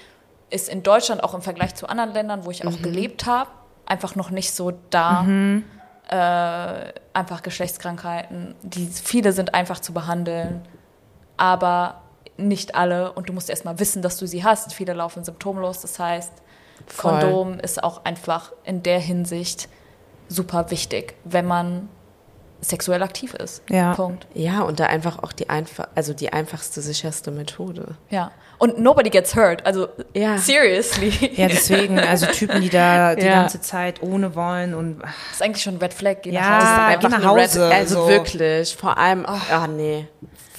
Speaker 2: ist in Deutschland auch im Vergleich zu anderen Ländern, wo ich auch gelebt habe, einfach noch nicht so da. Äh, einfach Geschlechtskrankheiten, die viele sind einfach zu behandeln, aber nicht alle. Und du musst erstmal wissen, dass du sie hast. Viele laufen symptomlos. Das heißt,
Speaker 3: Voll.
Speaker 2: Kondom ist auch einfach in der Hinsicht super wichtig, wenn man sexuell aktiv ist.
Speaker 1: Ja.
Speaker 2: Punkt.
Speaker 3: Ja, und da einfach auch die einfach, also die einfachste, sicherste Methode.
Speaker 2: Ja. Und nobody gets hurt. Also
Speaker 3: Ja.
Speaker 2: seriously.
Speaker 1: Ja, deswegen, also Typen, die da die <laughs>
Speaker 3: Ja.
Speaker 1: ganze Zeit ohne wollen und
Speaker 2: Das ist eigentlich schon ein Red Flag. Geh
Speaker 1: Ja,
Speaker 2: nach Hause.
Speaker 1: Ah,
Speaker 3: einfach
Speaker 1: geh nach
Speaker 3: eine Red-
Speaker 1: Hause,
Speaker 3: also
Speaker 1: so.
Speaker 3: wirklich, vor allem, ah nee,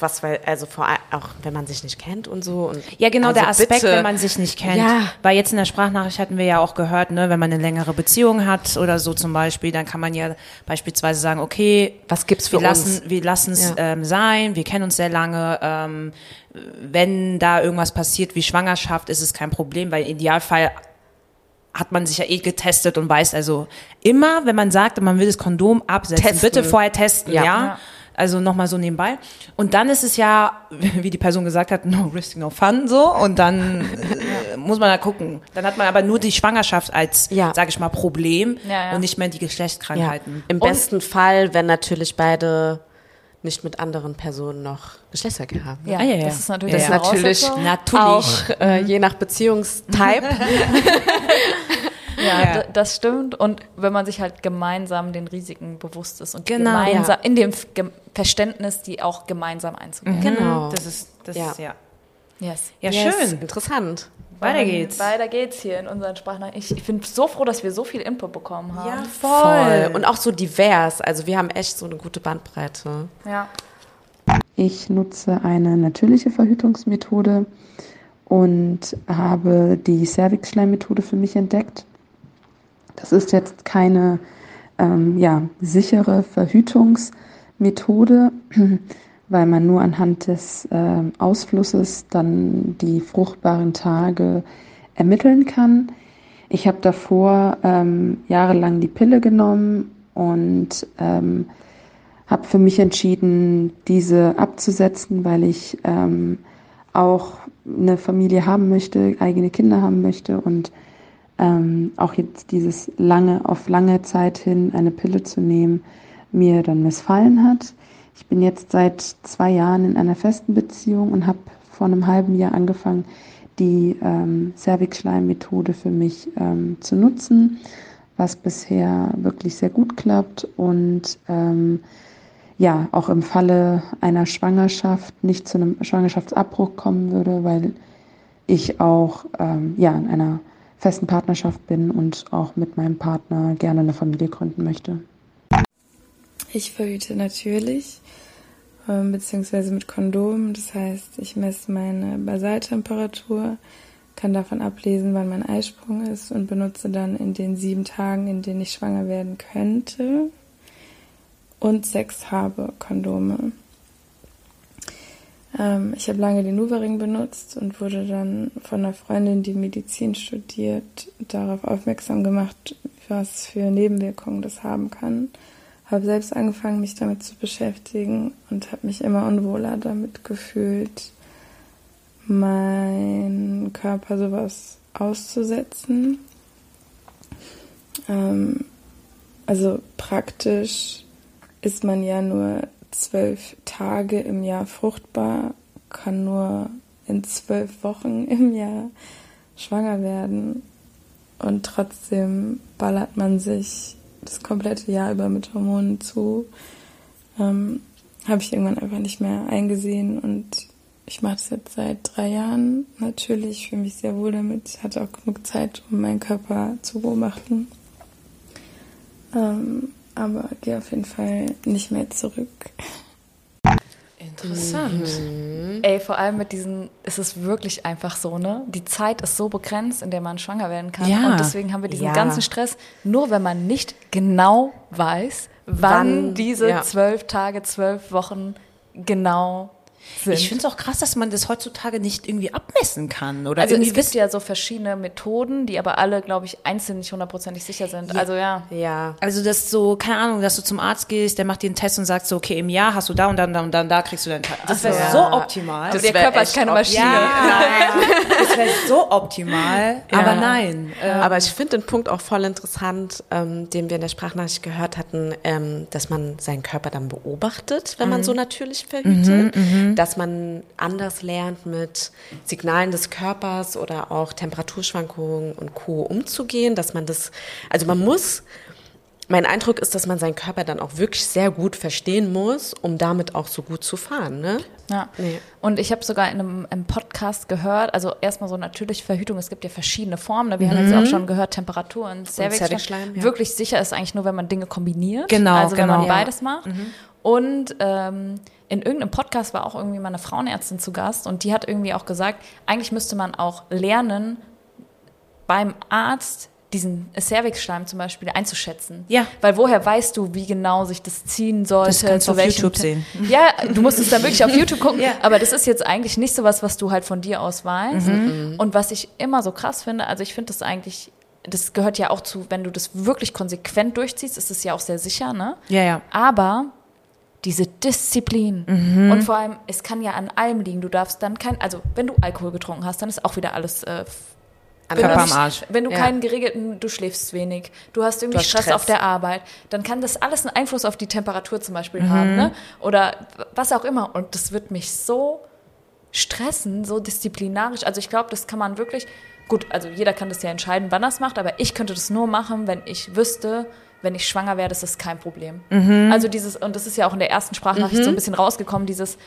Speaker 3: was weil, also vor allem auch wenn man sich nicht kennt und so. Und,
Speaker 1: Ja, genau,
Speaker 3: also
Speaker 1: der Aspekt,
Speaker 3: bitte.
Speaker 1: wenn man sich nicht kennt.
Speaker 3: Ja.
Speaker 1: Weil jetzt in der Sprachnachricht hatten wir ja auch gehört, ne, wenn man eine längere Beziehung hat oder so zum Beispiel, dann kann man ja beispielsweise sagen, okay,
Speaker 3: Was gibt's für
Speaker 1: wir lassen,
Speaker 3: uns?
Speaker 1: wir lassen es
Speaker 3: Ja.
Speaker 1: ähm, sein, wir kennen uns sehr lange. Ähm, wenn da irgendwas passiert wie Schwangerschaft, ist es kein Problem, weil im Idealfall hat man sich ja eh getestet und weiß also immer, wenn man sagt, man will das Kondom absetzen,
Speaker 3: Testen.
Speaker 1: bitte vorher testen, ja.
Speaker 3: Ja.
Speaker 2: Ja.
Speaker 1: Also nochmal so nebenbei. Und dann ist es ja, <laughs> wie die Person gesagt hat, <laughs> no risk, no fun, so. Und dann äh, muss man da gucken. Dann hat man aber nur die Schwangerschaft als,
Speaker 3: Ja.
Speaker 1: sag ich mal, Problem
Speaker 2: Ja, ja.
Speaker 1: und nicht mehr die
Speaker 3: ja,
Speaker 1: Geschlechtskrankheiten.
Speaker 3: Im besten Fall, wenn natürlich beide nicht mit anderen Personen noch Geschlechtsverkehr haben.
Speaker 2: Ja,
Speaker 1: Ah, ja, ja.
Speaker 2: das ist natürlich
Speaker 1: Ja,
Speaker 3: Das ist natürlich.
Speaker 1: Natürlich.
Speaker 3: auch äh, je nach Beziehungstype. <laughs>
Speaker 2: Ja,
Speaker 1: Ja.
Speaker 2: d- das stimmt. Und wenn man sich halt gemeinsam den Risiken bewusst ist und
Speaker 1: Genau.
Speaker 2: gemeinsam
Speaker 3: Ja.
Speaker 2: in dem Gem- Verständnis, die auch gemeinsam einzugehen.
Speaker 3: genau.
Speaker 1: Das ist, das
Speaker 3: Ja.
Speaker 1: ist, ja.
Speaker 2: Yes.
Speaker 1: Ja,
Speaker 3: Yes,
Speaker 1: schön.
Speaker 3: Interessant.
Speaker 1: Weiter geht's.
Speaker 2: Weiter geht's hier in unseren Sprachnachrichten. Ich, ich bin so froh, dass wir so viel Input bekommen haben.
Speaker 1: Ja,
Speaker 3: Voll. Und auch so divers. Also wir haben echt so eine gute Bandbreite.
Speaker 2: Ja.
Speaker 11: Ich nutze eine natürliche Verhütungsmethode und habe die Cervix-Schleimmethode für mich entdeckt. Das ist jetzt keine ähm, ja, sichere Verhütungsmethode, <clears throat> weil man nur anhand des ähm, Ausflusses dann die fruchtbaren Tage ermitteln kann. Ich habe davor ähm, jahrelang die Pille genommen und ähm, habe für mich entschieden, diese abzusetzen, weil ich ähm, auch eine Familie haben möchte, eigene Kinder haben möchte und ähm, auch jetzt dieses lange, auf lange Zeit hin eine Pille zu nehmen, mir dann missfallen hat. Ich bin jetzt seit zwei Jahren in einer festen Beziehung und habe vor einem halben Jahr angefangen, die ähm, Cervix-Schleim-Methode für mich ähm, zu nutzen, was bisher wirklich sehr gut klappt und ähm, ja, auch im Falle einer Schwangerschaft nicht zu einem Schwangerschaftsabbruch kommen würde, weil ich auch ähm, ja, in einer festen Partnerschaft bin und auch mit meinem Partner gerne eine Familie gründen möchte.
Speaker 12: Ich verhüte natürlich, ähm, beziehungsweise mit Kondom. Das heißt, ich messe meine Basaltemperatur, kann davon ablesen, wann mein Eisprung ist und benutze dann in den sieben Tagen, in denen ich schwanger werden könnte, und Sex habe Kondome. Ähm, ich habe lange den Nuvaring benutzt und wurde dann von einer Freundin, die Medizin studiert, darauf aufmerksam gemacht, was für Nebenwirkungen das haben kann. Habe selbst angefangen, mich damit zu beschäftigen und habe mich immer unwohler damit gefühlt, mein Körper sowas auszusetzen. Ähm, also praktisch ist man ja nur zwölf Tage im Jahr fruchtbar, kann nur in zwölf Wochen <laughs> im Jahr schwanger werden und trotzdem ballert man sich das komplette Jahr über mit Hormonen zu. Ähm, Habe ich irgendwann einfach nicht mehr eingesehen und ich mache das jetzt seit drei Jahren. Natürlich fühle mich sehr wohl damit. Ich hatte auch genug Zeit, um meinen Körper zu beobachten. Ähm, aber gehe auf jeden Fall nicht mehr zurück.
Speaker 2: Interessant. Mhm. Ey, vor allem mit diesen, es ist wirklich einfach so, ne? Die Zeit ist so begrenzt, in der man schwanger werden kann. Ja. Und deswegen haben wir diesen ja. ganzen Stress, nur wenn man nicht genau weiß, wann, wann diese ja. zwölf Tage, zwölf Wochen genau sind.
Speaker 1: Ich finde es auch krass, dass man das heutzutage nicht irgendwie abmessen kann. Oder
Speaker 2: also
Speaker 1: irgendwie
Speaker 2: es gibt ja so verschiedene Methoden, die aber alle, glaube ich, einzeln nicht hundertprozentig sicher sind. Ja. Also ja.
Speaker 1: Ja. Also das so, keine Ahnung, dass du zum Arzt gehst, der macht dir einen Test und sagt so, okay, im Jahr hast du da und dann, dann und dann, da kriegst du deinen Test. Das wäre ja. so optimal.
Speaker 2: Das der Körper ist keine Maschine.
Speaker 1: Ja, <laughs> das wäre so optimal. Ja. Aber nein.
Speaker 3: Ähm. Aber ich finde den Punkt auch voll interessant, ähm, den wir in der Sprachnachricht gehört hatten, ähm, dass man seinen Körper dann beobachtet, wenn mhm. man so natürlich verhütet. Mhm, mhm dass man anders lernt, mit Signalen des Körpers oder auch Temperaturschwankungen und Co. umzugehen, dass man das, also man muss mein Eindruck ist, dass man seinen Körper dann auch wirklich sehr gut verstehen muss, um damit auch so gut zu fahren. Ne?
Speaker 2: Ja. Nee. Und ich habe sogar in einem, einem, Podcast gehört, also erstmal so natürliche Verhütung, es gibt ja verschiedene Formen. Ne? Wir mhm. haben jetzt auch schon gehört, Temperatur und Cervixschleim. Ja. Wirklich sicher ist eigentlich nur, wenn man Dinge kombiniert.
Speaker 1: Genau,
Speaker 2: also
Speaker 1: genau.
Speaker 2: wenn man beides macht. Mhm. Und ähm, in irgendeinem Podcast war auch irgendwie mal eine Frauenärztin zu Gast und die hat irgendwie auch gesagt, eigentlich müsste man auch lernen, beim Arzt diesen Cervix-Schleim zum Beispiel einzuschätzen.
Speaker 1: Ja.
Speaker 2: Weil woher weißt du, wie genau sich das ziehen sollte? Das
Speaker 1: kannst du auf YouTube sehen. <laughs>
Speaker 2: Ja, du musst es dann wirklich auf YouTube gucken. <laughs> Ja. Aber das ist jetzt eigentlich nicht so was, was du halt von dir aus weißt. Mhm. Und was ich immer so krass finde, also ich finde das eigentlich das gehört ja auch zu, wenn du das wirklich konsequent durchziehst, ist es ja auch sehr sicher, ne?
Speaker 1: Ja, ja.
Speaker 2: Aber diese Disziplin. Mhm. Und vor allem, es kann ja an allem liegen. Du darfst dann kein, also wenn du Alkohol getrunken hast, dann ist auch wieder alles äh,
Speaker 1: Körper am Arsch.
Speaker 2: Wenn du ja. keinen geregelten, du schläfst wenig, du hast irgendwie du hast Stress, Stress, auf der Arbeit, dann kann das alles einen Einfluss auf die Temperatur zum Beispiel mhm. haben, ne? Oder was auch immer. Und das wird mich so stressen, so disziplinarisch. Also ich glaube, das kann man wirklich, gut, also jeder kann das ja entscheiden, wann er es macht, aber ich könnte das nur machen, wenn ich wüsste, wenn ich schwanger werde, ist das kein Problem. Mhm. Also dieses, und das ist ja auch in der ersten Sprachnachricht mhm. so ein bisschen rausgekommen, dieses,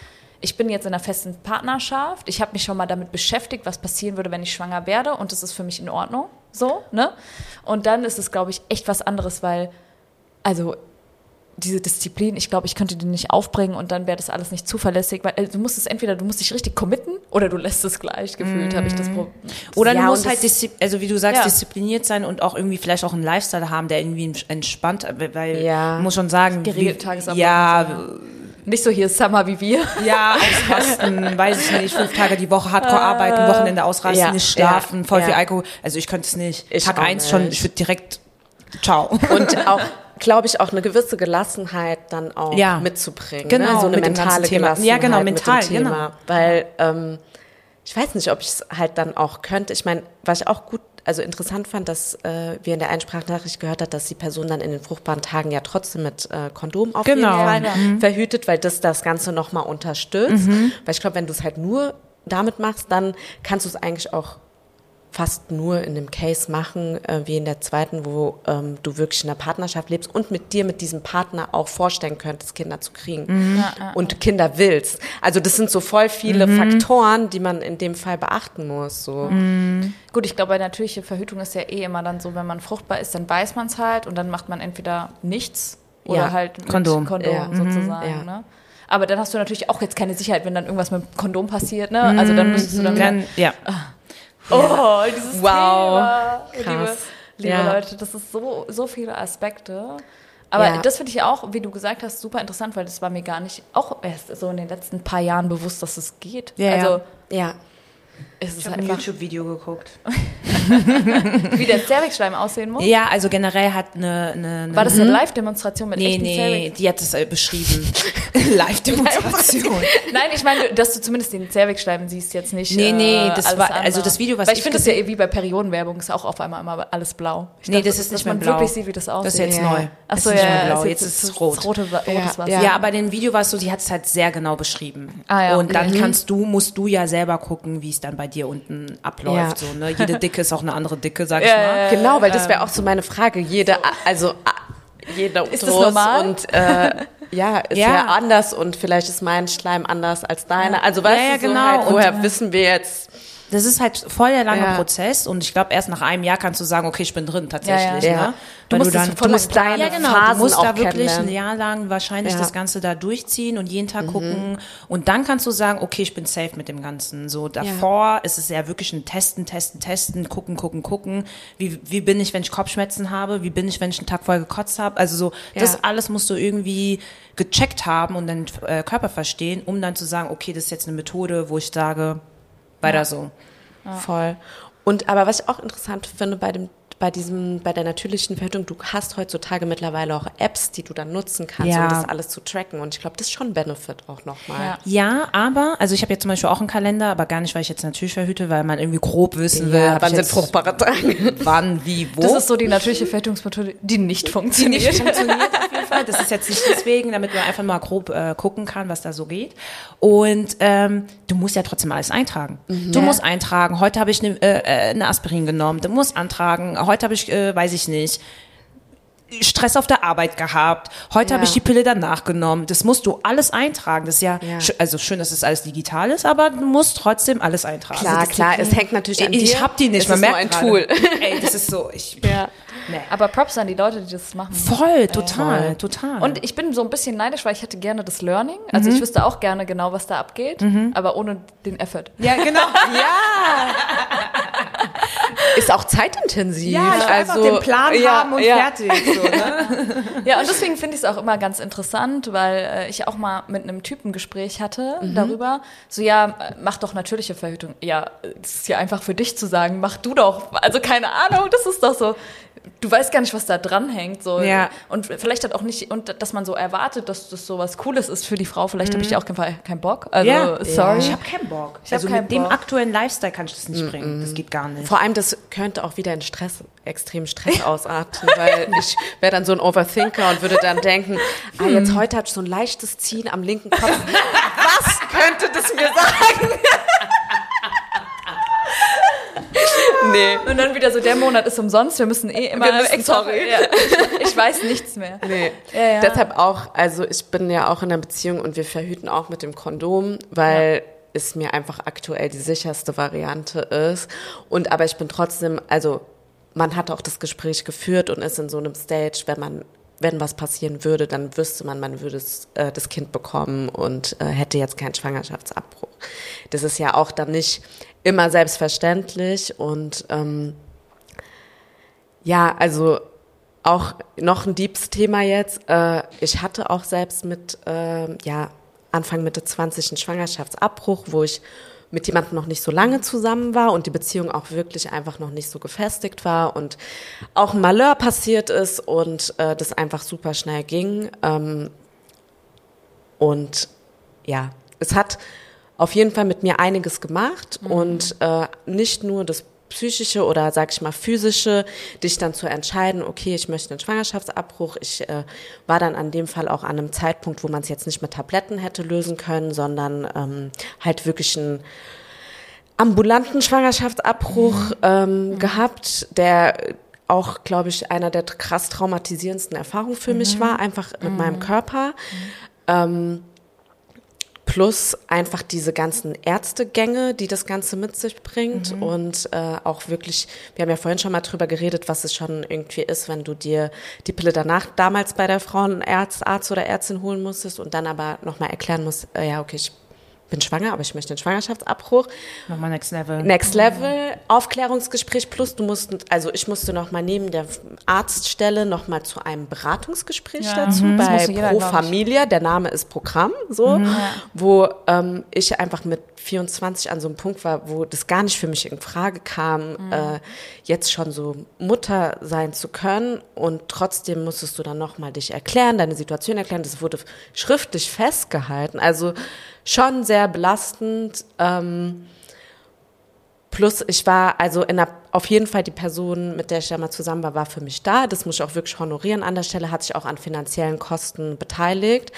Speaker 2: ich bin jetzt in einer festen Partnerschaft, ich habe mich schon mal damit beschäftigt, was passieren würde, wenn ich schwanger werde und das ist für mich in Ordnung, so, ne? Und dann ist es, glaube ich, echt was anderes, weil, also diese Disziplin, ich glaube, ich könnte die nicht aufbringen und dann wäre das alles nicht zuverlässig, weil also, du musst es entweder, du musst dich richtig committen oder du lässt es gleich gefühlt, mm. habe ich das Problem.
Speaker 1: Oder ja, du musst halt, also wie du sagst, ja. diszipliniert sein und auch irgendwie vielleicht auch einen Lifestyle haben, der irgendwie entspannt, weil ja. muss schon sagen,
Speaker 2: geregelt Tagesablauf.
Speaker 1: Ja,
Speaker 2: Nicht so hier Summer wie wir.
Speaker 1: Ja, ausrasten, <laughs> weiß ich nicht, fünf Tage die Woche Hardcore arbeiten, Wochenende ausrasten,
Speaker 3: Ja,
Speaker 1: nicht schlafen,
Speaker 3: ja,
Speaker 1: voll
Speaker 3: ja.
Speaker 1: viel Alkohol. Also ich könnte es nicht.
Speaker 3: Ich
Speaker 1: Tag eins schon, ich würde direkt, ciao.
Speaker 3: Und auch, <laughs> glaube ich, auch eine gewisse Gelassenheit dann auch
Speaker 1: Ja.
Speaker 3: mitzubringen.
Speaker 1: Genau,
Speaker 3: ne? so eine
Speaker 1: mit
Speaker 3: mentale
Speaker 1: Thema.
Speaker 3: Gelassenheit
Speaker 1: Ja, genau,
Speaker 3: mit
Speaker 1: mental,
Speaker 3: dem Thema.
Speaker 1: genau.
Speaker 3: Weil ähm, ich weiß nicht, ob ich es halt dann auch könnte. Ich meine, was ich auch gut, also interessant fand, dass äh, wir in der Einsprachnachricht gehört hat, dass die Person dann in den fruchtbaren Tagen ja trotzdem mit äh, Kondom auf
Speaker 1: Genau.
Speaker 3: jeden Fall
Speaker 1: Mhm.
Speaker 3: verhütet, weil das das Ganze nochmal unterstützt.
Speaker 1: Mhm.
Speaker 3: Weil ich glaube, wenn du es halt nur damit machst, dann kannst du es eigentlich auch fast nur in dem Case machen, äh, wie in der zweiten, wo ähm, du wirklich in einer Partnerschaft lebst und mit dir, mit diesem Partner auch vorstellen könntest, Kinder zu kriegen
Speaker 2: Mhm. Ja,
Speaker 3: und Kinder willst. Also das sind so voll viele
Speaker 2: Mhm.
Speaker 3: Faktoren, die man in dem Fall beachten muss. So.
Speaker 2: Gut, ich glaube, natürliche Verhütung ist ja eh immer dann so, wenn man fruchtbar ist, dann weiß man es halt und dann macht man entweder nichts oder
Speaker 3: Ja.
Speaker 2: halt mit
Speaker 1: Kondom.
Speaker 2: Kondom
Speaker 3: Ja. Mhm.
Speaker 2: sozusagen.
Speaker 3: Ja.
Speaker 2: Ne? Aber dann hast du natürlich auch jetzt keine Sicherheit, wenn dann irgendwas mit dem Kondom passiert. Ne? Also dann müsstest du dann,
Speaker 1: Dann, ja.
Speaker 2: Oh, dieses
Speaker 3: Wow.
Speaker 2: Thema. Liebe,
Speaker 3: Krass.
Speaker 2: liebe
Speaker 3: Ja.
Speaker 2: Leute, das ist so, so viele Aspekte. Aber
Speaker 3: Ja.
Speaker 2: das finde ich auch, wie du gesagt hast, super interessant, weil das war mir gar nicht, auch erst so in den letzten paar Jahren bewusst, dass es geht.
Speaker 1: Ja,
Speaker 2: also,
Speaker 3: Ja.
Speaker 2: es
Speaker 1: Ich
Speaker 2: ist
Speaker 1: habe ein YouTube-Video geguckt. <laughs> <laughs>
Speaker 2: wie der Zervixschleim aussehen muss.
Speaker 1: Ja, also generell hat eine, eine, eine
Speaker 2: War das eine Live-Demonstration mit
Speaker 1: Nee,
Speaker 2: echten
Speaker 1: nee,
Speaker 2: Cervix?
Speaker 1: die hat es äh, beschrieben. <laughs> Live-Demonstration.
Speaker 2: Nein, ich meine, dass du zumindest den Zervixschleim siehst jetzt nicht.
Speaker 1: Nee, nee,
Speaker 2: äh,
Speaker 1: das war-
Speaker 2: andere.
Speaker 1: also das Video, was
Speaker 2: Weil ich
Speaker 1: ich
Speaker 2: finde es ja eh wie bei Periodenwerbung, ist auch auf einmal immer alles blau. Ich
Speaker 1: Nee,
Speaker 2: dachte,
Speaker 1: das ist nicht mehr
Speaker 2: man
Speaker 1: blau.
Speaker 2: wirklich sieht, wie das aussieht.
Speaker 1: Das ist jetzt
Speaker 3: Ja.
Speaker 1: neu.
Speaker 2: Ach
Speaker 1: Das
Speaker 2: so,
Speaker 1: ist nicht
Speaker 2: ja,
Speaker 1: mehr
Speaker 2: ja,
Speaker 1: blau, jetzt
Speaker 2: jetzt
Speaker 1: ist es
Speaker 2: das
Speaker 1: rot.
Speaker 2: rote, rotes
Speaker 3: Ja,
Speaker 2: Wasser.
Speaker 3: ja.
Speaker 1: Ja, aber in dem Video war es so, die hat es halt sehr genau beschrieben.
Speaker 2: Ah, ja,
Speaker 1: und dann kannst du, musst du ja selber gucken, wie es dann bei dir unten abläuft.
Speaker 3: Ja.
Speaker 1: So, ne? Jede Dicke ist <laughs> auch eine andere Dicke, sag ich mal.
Speaker 2: ja,
Speaker 3: Genau, weil das wäre auch so meine Frage. Jede, also jeder
Speaker 2: Ist das
Speaker 3: Uterus
Speaker 2: normal?
Speaker 3: und äh, <laughs> ja, ist ja.
Speaker 1: Ja.
Speaker 3: anders und vielleicht ist mein Schleim anders als deiner. Also weißt
Speaker 1: Ja, ja,
Speaker 3: du, so
Speaker 1: genau.
Speaker 3: halt,
Speaker 1: Und,
Speaker 3: woher wissen wir jetzt?
Speaker 1: Das ist halt voll der lange
Speaker 3: Ja.
Speaker 1: Prozess und ich glaube, erst nach einem Jahr kannst du sagen, okay, ich bin drin tatsächlich.
Speaker 3: Ja, ja.
Speaker 1: Ne?
Speaker 3: Du musst es voll
Speaker 1: du musst
Speaker 3: lang
Speaker 1: ja, genau,
Speaker 3: Phasen
Speaker 1: du musst da wirklich ein. Jahr lang wahrscheinlich das Ganze da durchziehen und jeden Tag gucken und dann kannst du sagen, okay, ich bin safe mit dem Ganzen. So davor ist es ja wirklich ein Testen, Testen, Testen, gucken, gucken, gucken. Wie, wie bin ich, wenn ich Kopfschmerzen habe? Wie bin ich, wenn ich einen Tag vorher gekotzt habe? Also so, das alles musst du irgendwie gecheckt haben und deinen äh, Körper verstehen, um dann zu sagen, okay, das ist jetzt eine Methode, wo ich sage, weiter so.
Speaker 3: Voll. Und aber was ich auch interessant finde bei dem bei diesem, bei der natürlichen Verhütung, du hast heutzutage mittlerweile auch Apps, die du dann nutzen kannst,
Speaker 1: Ja.
Speaker 3: um das alles zu tracken. Und ich glaube, das ist schon ein Benefit auch nochmal.
Speaker 2: Ja.
Speaker 1: Ja, aber, also ich habe jetzt zum Beispiel auch einen Kalender, aber gar nicht, weil ich jetzt natürlich verhüte, weil man irgendwie grob wissen will,
Speaker 3: Ja, wann sind fruchtbare Tage? <laughs>
Speaker 1: wann, wie, wo.
Speaker 2: Das ist so die natürliche Verhütungsmethode, die nicht funktioniert.
Speaker 1: nicht funktioniert auf jeden Fall. Das ist jetzt nicht <laughs> deswegen, damit man einfach mal grob äh, gucken kann, was da so geht. Und ähm, du musst ja trotzdem alles eintragen. Du musst eintragen, heute habe ich eine äh, äh, eine Aspirin genommen, du musst antragen, heute habe ich, äh, weiß ich nicht, Stress auf der Arbeit gehabt. Heute
Speaker 3: Ja.
Speaker 1: habe ich die Pille danach genommen. Das musst du alles eintragen. Das ist ja,
Speaker 3: Ja.
Speaker 1: also schön, dass es alles digital ist, aber du musst trotzdem alles eintragen.
Speaker 3: Klar,
Speaker 1: Also das
Speaker 3: klar, es hängt natürlich an
Speaker 1: ich
Speaker 3: dir.
Speaker 1: hab die nicht,
Speaker 3: Es
Speaker 1: man
Speaker 3: ist nur
Speaker 1: merkt
Speaker 3: ein
Speaker 1: gerade.
Speaker 3: Tool. <laughs>
Speaker 1: Ey, das ist so, ich, <laughs>
Speaker 3: Ja.
Speaker 1: nee.
Speaker 2: Aber Props an die Leute, die das machen.
Speaker 1: Voll, total, total.
Speaker 2: Und ich bin so ein bisschen neidisch, weil ich hätte gerne das Learning. Also ich wüsste auch gerne genau, was da abgeht, aber ohne den Effort.
Speaker 1: ja, genau. <laughs> ja,
Speaker 3: Ist auch zeitintensiv.
Speaker 1: ja, ich einfach den Plan
Speaker 3: ja,
Speaker 1: haben und
Speaker 3: ja.
Speaker 1: fertig. So, ne? <laughs>
Speaker 2: Ja, und deswegen finde ich es auch immer ganz interessant, weil äh, ich auch mal mit einem Typen Gespräch hatte darüber. So, ja, äh, mach doch natürliche Verhütung. Ja, es ist ja einfach für dich zu sagen, mach du doch. Also keine Ahnung, das ist doch so. Du weißt gar nicht, was da dran hängt. So.
Speaker 1: Ja.
Speaker 2: Und vielleicht hat auch nicht, und dass man so erwartet, dass das so was Cooles ist für die Frau. Vielleicht habe ich ja auch keinen keinen Bock. Also,
Speaker 1: Ja.
Speaker 2: sorry.
Speaker 1: Ich habe keinen Bock.
Speaker 2: Ich hab
Speaker 1: also
Speaker 2: keinen
Speaker 1: mit dem
Speaker 2: Bock.
Speaker 1: aktuellen Lifestyle kann ich das nicht bringen. Das geht gar nicht.
Speaker 3: Vor allem, das könnte auch wieder in Stress, extremen Stress <laughs> ausarten, weil ich wäre dann so ein Overthinker und würde dann denken, ah, jetzt heute hat ich so ein leichtes Ziehen am linken Kopf. <laughs> Was könnte das mir sagen? <laughs> <laughs> nee.
Speaker 2: Und dann wieder so, der Monat ist umsonst, wir müssen eh immer
Speaker 3: müssen,
Speaker 2: extra.
Speaker 3: sorry.
Speaker 2: Ja, ich, weiß nichts mehr.
Speaker 3: Nee.
Speaker 2: Ja, ja.
Speaker 3: Deshalb auch, also ich bin ja auch in einer Beziehung und wir verhüten auch mit dem Kondom, weil es mir einfach aktuell die sicherste Variante ist. Und aber ich bin trotzdem, also man hat auch das Gespräch geführt und ist in so einem Stage, wenn man wenn was passieren würde, dann wüsste man, man würde äh, das Kind bekommen und äh, hätte jetzt keinen Schwangerschaftsabbruch. Das ist ja auch dann nicht immer selbstverständlich und ähm, ja, also auch noch ein deeps Thema jetzt. Äh, ich hatte auch selbst mit, äh, ja, Anfang Mitte 20 einen Schwangerschaftsabbruch, wo ich mit jemandem noch nicht so lange zusammen war und die Beziehung auch wirklich einfach noch nicht so gefestigt war und auch ein Malheur passiert ist und äh, das einfach super schnell ging. Ähm, und ja, es hat auf jeden Fall mit mir einiges gemacht mhm. und äh, nicht nur das psychische oder sag ich mal physische, dich dann zu entscheiden, okay, ich möchte einen Schwangerschaftsabbruch. Ich äh, war dann an dem Fall auch an einem Zeitpunkt, wo man es jetzt nicht mit Tabletten hätte lösen können, sondern ähm, halt wirklich einen ambulanten Schwangerschaftsabbruch mhm. ähm, mhm. gehabt, der auch, glaube ich, einer der krass traumatisierendsten Erfahrungen für mhm. mich war, einfach mit meinem mhm. Körper. Mhm. Ähm, plus einfach diese ganzen Ärztegänge, die das Ganze mit sich bringt mhm. und äh, auch wirklich, wir haben ja vorhin schon mal drüber geredet, was es schon irgendwie ist, wenn du dir die Pille danach damals bei der Frauenarzt, Arzt oder Ärztin holen musstest und dann aber nochmal erklären musst, äh, ja, okay, ich bin schwanger, aber ich möchte einen Schwangerschaftsabbruch.
Speaker 1: Nochmal Next Level.
Speaker 3: Next Level, Aufklärungsgespräch plus du musst, also ich musste nochmal neben der Arztstelle nochmal zu einem Beratungsgespräch ja, dazu mhm, bei Pro Familia, der Name ist Programm, so, mhm. wo ähm, ich einfach mit 24 an so einem Punkt war, wo das gar nicht für mich in Frage kam, mhm. äh, jetzt schon so Mutter sein zu können und trotzdem musstest du dann nochmal dich erklären, deine Situation erklären, das wurde schriftlich festgehalten, also schon sehr belastend. Ähm, plus ich war also in der, auf jeden Fall die Person, mit der ich da mal zusammen war, war für mich da. Das muss ich auch wirklich honorieren. An der Stelle hat sich auch an finanziellen Kosten beteiligt.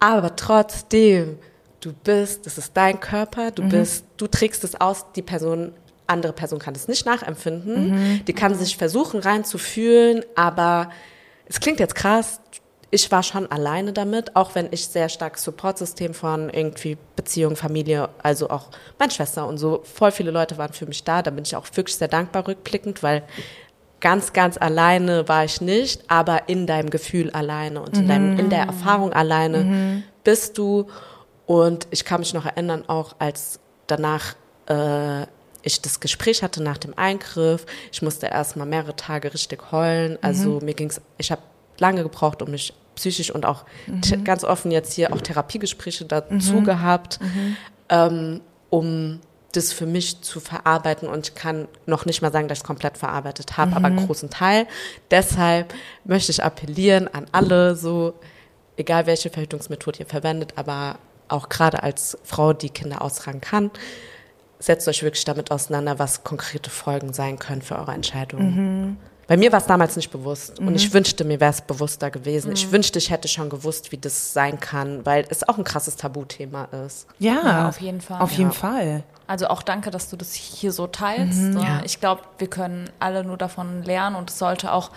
Speaker 3: Aber trotzdem, du bist, das ist dein Körper, du mhm. bist, du trägst es aus, die Person, andere Person kann es nicht nachempfinden. Mhm. Die kann sich versuchen reinzufühlen, aber es klingt jetzt krass, ich war schon alleine damit, auch wenn ich sehr starkes Supportsystem von irgendwie Beziehung, Familie, also auch meine Schwester und so, voll viele Leute waren für mich da. Da bin ich auch wirklich sehr dankbar rückblickend, weil ganz, ganz alleine war ich nicht, aber in deinem Gefühl alleine und in, deinem, in der mhm. Erfahrung alleine mhm. bist du. Und ich kann mich noch erinnern, auch als danach äh, ich das Gespräch hatte nach dem Eingriff, ich musste erstmal mehrere Tage richtig heulen. Also mhm. mir ging's, ich habe lange gebraucht, um mich psychisch und auch mhm. ganz offen jetzt hier auch Therapiegespräche dazu mhm. gehabt, mhm. ähm, um das für mich zu verarbeiten und ich kann noch nicht mal sagen, dass ich es komplett verarbeitet habe, aber einen mhm. großen Teil. Deshalb möchte ich appellieren an alle, so egal welche Verhütungsmethode ihr verwendet, aber auch gerade als Frau, die Kinder austragen kann, setzt euch wirklich damit auseinander, was konkrete Folgen sein können für eure Entscheidungen. Mhm. Bei mir war es damals nicht bewusst mhm. und ich wünschte, mir wäre es bewusster gewesen. Mhm. Ich wünschte, ich hätte schon gewusst, wie das sein kann, weil es auch ein krasses Tabuthema ist.
Speaker 1: Ja, ja auf jeden Fall. Auf jeden Fall.
Speaker 2: Also auch danke, dass du das hier so teilst. Mhm, ja. Ich glaube, wir können alle nur davon lernen und es sollte auch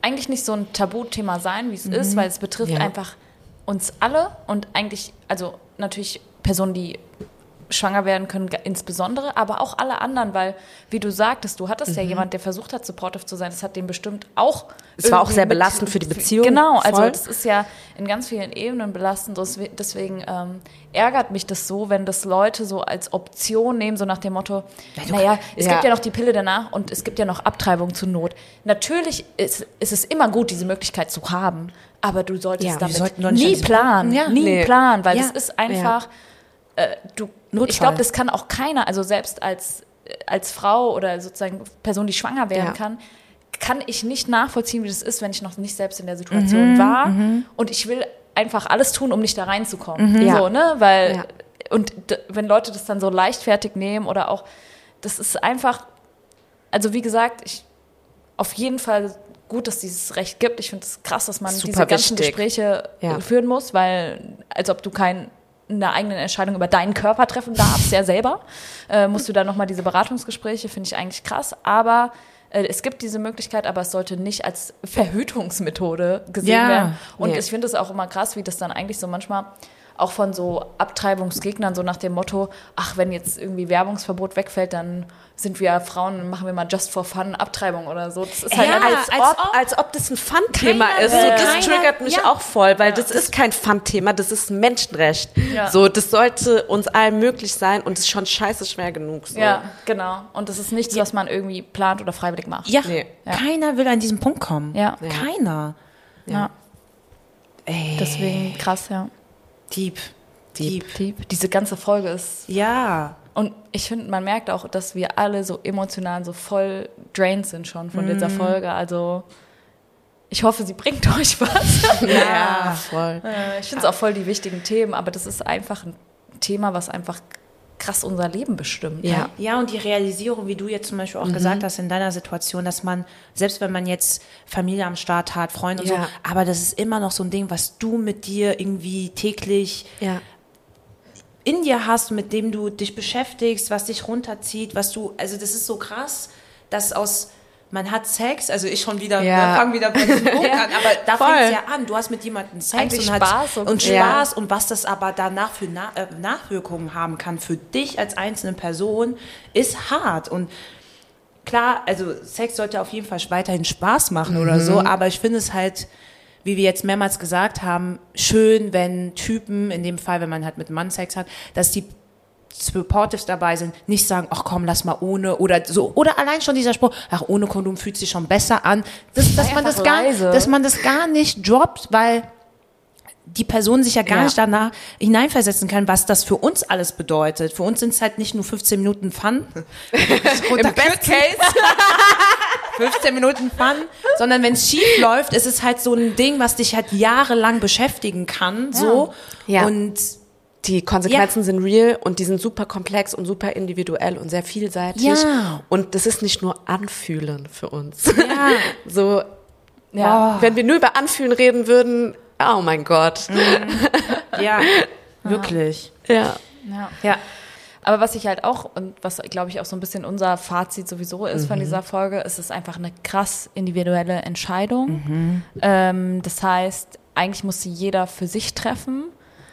Speaker 2: eigentlich nicht so ein Tabuthema sein, wie es ist, mhm. weil es betrifft ja. einfach uns alle und eigentlich, also natürlich Personen, die schwanger werden können, insbesondere, aber auch alle anderen, weil, wie du sagtest, du hattest mhm. ja jemand, der versucht hat, supportive zu sein. Das hat dem bestimmt auch.
Speaker 3: Es war auch sehr belastend für die Beziehung.
Speaker 2: Genau, also voll. das ist ja in ganz vielen Ebenen belastend. Deswegen ähm, ärgert mich das so, wenn das Leute so als Option nehmen, so nach dem Motto, ja, naja, es ja. gibt ja noch die Pille danach und es gibt ja noch Abtreibung zur Not. Natürlich ist, ist es immer gut, diese Möglichkeit zu haben, aber du solltest ja, damit nie planen, nie planen, weil es ist einfach, äh, du Notfall. Ich glaube, das kann auch keiner, also selbst als, als Frau oder sozusagen Person, die schwanger werden ja. kann, kann ich nicht nachvollziehen, wie das ist, wenn ich noch nicht selbst in der Situation mhm, war. Mhm. Und ich will einfach alles tun, um nicht da reinzukommen. Mhm. So, ne? Weil, ja. und wenn Leute das dann so leichtfertig nehmen oder auch, das ist einfach, also wie gesagt, ich, auf jeden Fall gut, dass dieses Recht gibt. Ich finde es krass, dass man Super diese ganzen wichtig. Gespräche ja. führen muss, weil, als ob du kein eine eigene Entscheidung über deinen Körper treffen darfst, ja selber, äh, musst du dann nochmal diese Beratungsgespräche, finde ich eigentlich krass, aber äh, es gibt diese Möglichkeit, aber es sollte nicht als Verhütungsmethode gesehen ja. werden. Und nee. ich finde es auch immer krass, wie das dann eigentlich so manchmal auch von so Abtreibungsgegnern, so nach dem Motto, ach, wenn jetzt irgendwie Werbungsverbot wegfällt, dann sind wir Frauen, dann machen wir mal just for fun Abtreibung oder so. Das ist halt
Speaker 3: Ja,
Speaker 2: einfach-
Speaker 3: als, ob, als ob das ein Fun-Thema ist. So, das
Speaker 1: Keiner-
Speaker 3: triggert mich
Speaker 1: ja.
Speaker 3: auch voll, weil das ist kein Fun-Thema, das ist ein Menschenrecht.
Speaker 2: Ja.
Speaker 3: So, das sollte uns allen möglich sein und es ist schon scheiße schwer genug. So.
Speaker 2: Ja, genau. Und das ist nichts, was man irgendwie plant oder freiwillig macht.
Speaker 1: Ja,
Speaker 3: Nee.
Speaker 1: keiner will an diesen Punkt kommen.
Speaker 2: Ja.
Speaker 1: Keiner.
Speaker 2: Ja.
Speaker 1: Ey,
Speaker 2: Deswegen krass, ja.
Speaker 1: Deep. Deep.
Speaker 2: Deep. Diese ganze Folge ist.
Speaker 1: Ja.
Speaker 2: Und ich finde, man merkt auch, dass wir alle so emotional so voll drained sind schon von dieser Folge. Also ich hoffe, sie bringt <laughs> euch was.
Speaker 3: Ja, voll.
Speaker 2: Äh, ich finde es auch voll die wichtigen Themen, aber das ist einfach ein Thema, was einfach krass unser Leben bestimmt.
Speaker 3: Ja.
Speaker 1: Ja, und die Realisierung, wie du jetzt zum Beispiel auch gesagt hast in deiner Situation, dass man, selbst wenn man jetzt Familie am Start hat, Freunde und
Speaker 3: Ja.
Speaker 1: so, aber das ist immer noch so ein Ding, was du mit dir irgendwie täglich
Speaker 3: Ja.
Speaker 1: in dir hast, mit dem du dich beschäftigst, was dich runterzieht, was du, also das ist so krass, dass aus, man hat Sex, also ich schon wieder,
Speaker 3: Ja.
Speaker 1: wir fangen wieder bei diesem <laughs> Punkt an, aber da fängt es ja an, du hast mit jemandem Sex
Speaker 2: Eigentlich
Speaker 1: und,
Speaker 2: Spaß und-
Speaker 1: und
Speaker 3: Ja.
Speaker 1: Spaß und was das aber danach für Na äh, Nachwirkungen haben kann für dich als einzelne Person, ist hart. Und klar, also Sex sollte auf jeden Fall weiterhin Spaß machen oder so, aber ich finde es halt, wie wir jetzt mehrmals gesagt haben, schön, wenn Typen, in dem Fall, wenn man halt mit einem Mann Sex hat, dass die Supportives dabei sind, nicht sagen, ach komm, lass mal ohne oder so oder allein schon dieser Spruch, ach ohne Kondom fühlt sich schon besser an, das, dass man das gar,
Speaker 2: leise.
Speaker 1: dass man das gar nicht droppt, weil die Person sich ja gar
Speaker 3: Ja.
Speaker 1: nicht danach hineinversetzen kann, was das für uns alles bedeutet. Für uns sind es halt nicht nur 15 Minuten Fun. <laughs> Im Best Case. <laughs> 15 Minuten Fun, sondern wenn es schief läuft, ist es halt so ein Ding, was dich halt jahrelang beschäftigen kann, so.
Speaker 3: Ja.
Speaker 1: Und
Speaker 3: Die Konsequenzen sind real und die sind super komplex und super individuell und sehr vielseitig.
Speaker 1: Ja.
Speaker 3: Und das ist nicht nur Anfühlen für uns.
Speaker 1: ja, <laughs>
Speaker 3: So,
Speaker 2: Ja.
Speaker 3: wenn wir nur über Anfühlen reden würden, oh mein Gott. <laughs>
Speaker 1: ja, wirklich.
Speaker 3: Ja.
Speaker 2: Ja.
Speaker 1: Ja.
Speaker 2: Aber was ich halt auch, und was glaube ich auch so ein bisschen unser Fazit sowieso ist von dieser Folge, ist es einfach eine krass individuelle Entscheidung. Ähm, das heißt, eigentlich muss sie jeder für sich treffen.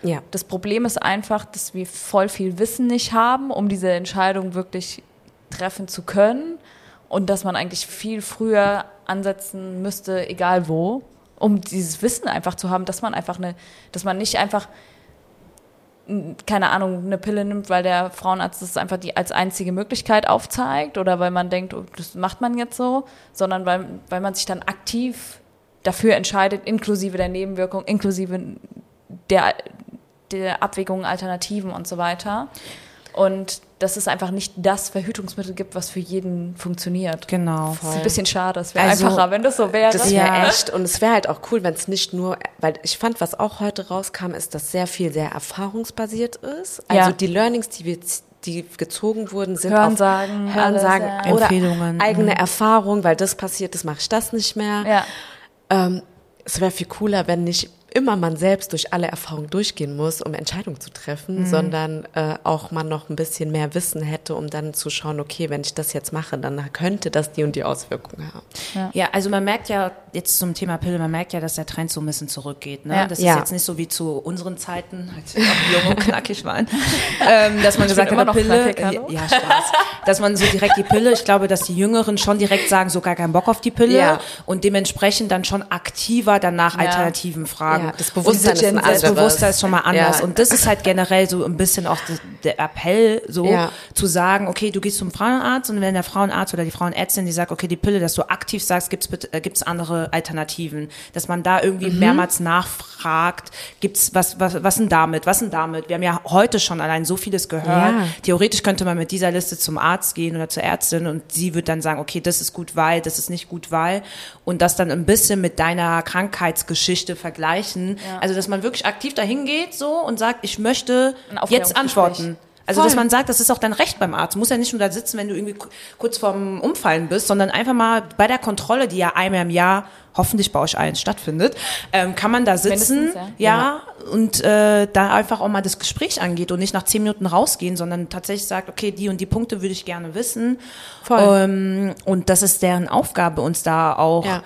Speaker 3: Ja.
Speaker 2: Das Problem ist einfach, dass wir voll viel Wissen nicht haben, um diese Entscheidung wirklich treffen zu können. Und dass man eigentlich viel früher ansetzen müsste, egal wo, um dieses Wissen einfach zu haben, dass man einfach eine, dass man nicht einfach keine Ahnung, eine Pille nimmt, weil der Frauenarzt das einfach die als einzige Möglichkeit aufzeigt oder weil man denkt, oh, das macht man jetzt so, sondern weil, weil man sich dann aktiv dafür entscheidet, inklusive der Nebenwirkung, inklusive der, der Abwägungen, Alternativen und so weiter. Und dass es einfach nicht das Verhütungsmittel gibt, was für jeden funktioniert.
Speaker 1: Genau.
Speaker 2: Das ist ein bisschen schade. Es wäre
Speaker 1: Also,
Speaker 2: einfacher, wenn das so wäre.
Speaker 3: Das wäre
Speaker 1: Ja.
Speaker 3: echt. Und es wäre halt auch cool, wenn es nicht nur, weil ich fand, was auch heute rauskam, ist, dass sehr viel sehr erfahrungsbasiert ist. Also
Speaker 2: Ja.
Speaker 3: die Learnings, die wir die gezogen wurden, sind
Speaker 2: Hörensagen,
Speaker 3: auf Hörensagen
Speaker 2: alles, ja.
Speaker 3: oder
Speaker 1: Empfehlungen,
Speaker 3: eigene Erfahrung, weil das passiert, das mache ich das nicht mehr.
Speaker 2: ja.
Speaker 3: Ähm, es wäre viel cooler, wenn nicht immer man selbst durch alle Erfahrungen durchgehen muss, um Entscheidungen zu treffen, sondern äh, auch man noch ein bisschen mehr Wissen hätte, um dann zu schauen, okay, wenn ich das jetzt mache, dann könnte das die und die Auswirkungen haben.
Speaker 1: Ja, also man merkt ja, jetzt zum Thema Pille, man merkt ja, dass der Trend so ein bisschen zurückgeht. Ne?
Speaker 2: Ja.
Speaker 1: Das
Speaker 3: Ja.
Speaker 1: ist jetzt nicht so wie zu unseren Zeiten, als wir noch jung und knackig waren, <laughs> ähm, dass man gesagt
Speaker 2: immer
Speaker 1: hat, Pille,
Speaker 2: knackig, hallo?
Speaker 1: ja, Spaß, dass man so direkt die Pille, ich glaube, dass die Jüngeren schon direkt sagen, so gar keinen Bock auf die Pille
Speaker 3: Ja.
Speaker 1: und dementsprechend dann schon aktiver danach
Speaker 2: Ja.
Speaker 1: Alternativen fragen.
Speaker 3: Ja, das Bewusstsein ist
Speaker 1: das
Speaker 3: anderes.
Speaker 1: Bewusstsein ist schon mal anders.
Speaker 3: Ja.
Speaker 1: Und das ist halt generell so ein bisschen auch der Appell, so
Speaker 3: Ja.
Speaker 1: zu sagen, okay, du gehst zum Frauenarzt und wenn der Frauenarzt oder die Frauenärztin, die sagt, okay, die Pille, dass du aktiv sagst, gibt's äh, gibt's andere Alternativen, dass man da irgendwie
Speaker 3: Mhm.
Speaker 1: mehrmals nachfragt, gibt's was, was, was denn damit, was denn damit? Wir haben ja heute schon allein so vieles gehört. Theoretisch könnte man mit dieser Liste zum Arzt gehen oder zur Ärztin und sie wird dann sagen, okay, das ist gut, weil, das ist nicht gut, weil und das dann ein bisschen mit deiner Krankheitsgeschichte vergleichen. Also, dass man wirklich aktiv dahin geht so und sagt, ich möchte jetzt antworten. Also,
Speaker 3: Voll.
Speaker 1: dass man sagt, das ist auch dein Recht beim Arzt. Du musst ja nicht nur da sitzen, wenn du irgendwie ku- kurz vorm Umfallen bist, sondern einfach mal bei der Kontrolle, die ja einmal im Jahr hoffentlich bei euch allen stattfindet, ähm, kann man da sitzen,
Speaker 2: Mindestens,
Speaker 1: ja, und äh, da einfach auch mal das Gespräch angeht und nicht nach zehn Minuten rausgehen, sondern tatsächlich sagt, okay, die und die Punkte würde ich gerne wissen.
Speaker 3: Voll.
Speaker 1: Ähm, und das ist deren Aufgabe, uns da auch
Speaker 3: Ja.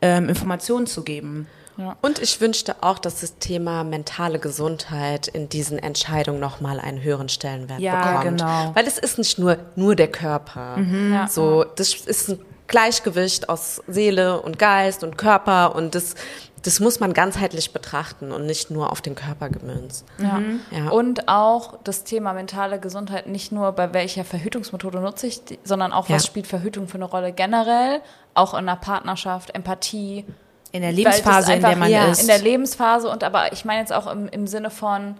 Speaker 1: ähm, Informationen zu geben.
Speaker 2: Ja.
Speaker 3: Und ich wünschte auch, dass das Thema mentale Gesundheit in diesen Entscheidungen nochmal einen höheren Stellenwert
Speaker 1: Ja,
Speaker 3: bekommt.
Speaker 1: genau.
Speaker 3: Weil es ist nicht nur, nur der Körper.
Speaker 2: Ja.
Speaker 3: So, das ist ein Gleichgewicht aus Seele und Geist und Körper und das, das muss man ganzheitlich betrachten und nicht nur auf den Körper gemünzt.
Speaker 2: Ja.
Speaker 3: Ja.
Speaker 2: Und auch das Thema mentale Gesundheit, nicht nur bei welcher Verhütungsmethode nutze ich, die, sondern auch, was
Speaker 3: Ja.
Speaker 2: spielt Verhütung für eine Rolle generell, auch in einer Partnerschaft, Empathie.
Speaker 1: In der Lebensphase, in der
Speaker 2: einfach-
Speaker 1: man
Speaker 3: ja,
Speaker 1: ist.
Speaker 2: In der Lebensphase und aber ich meine jetzt auch im, im Sinne von,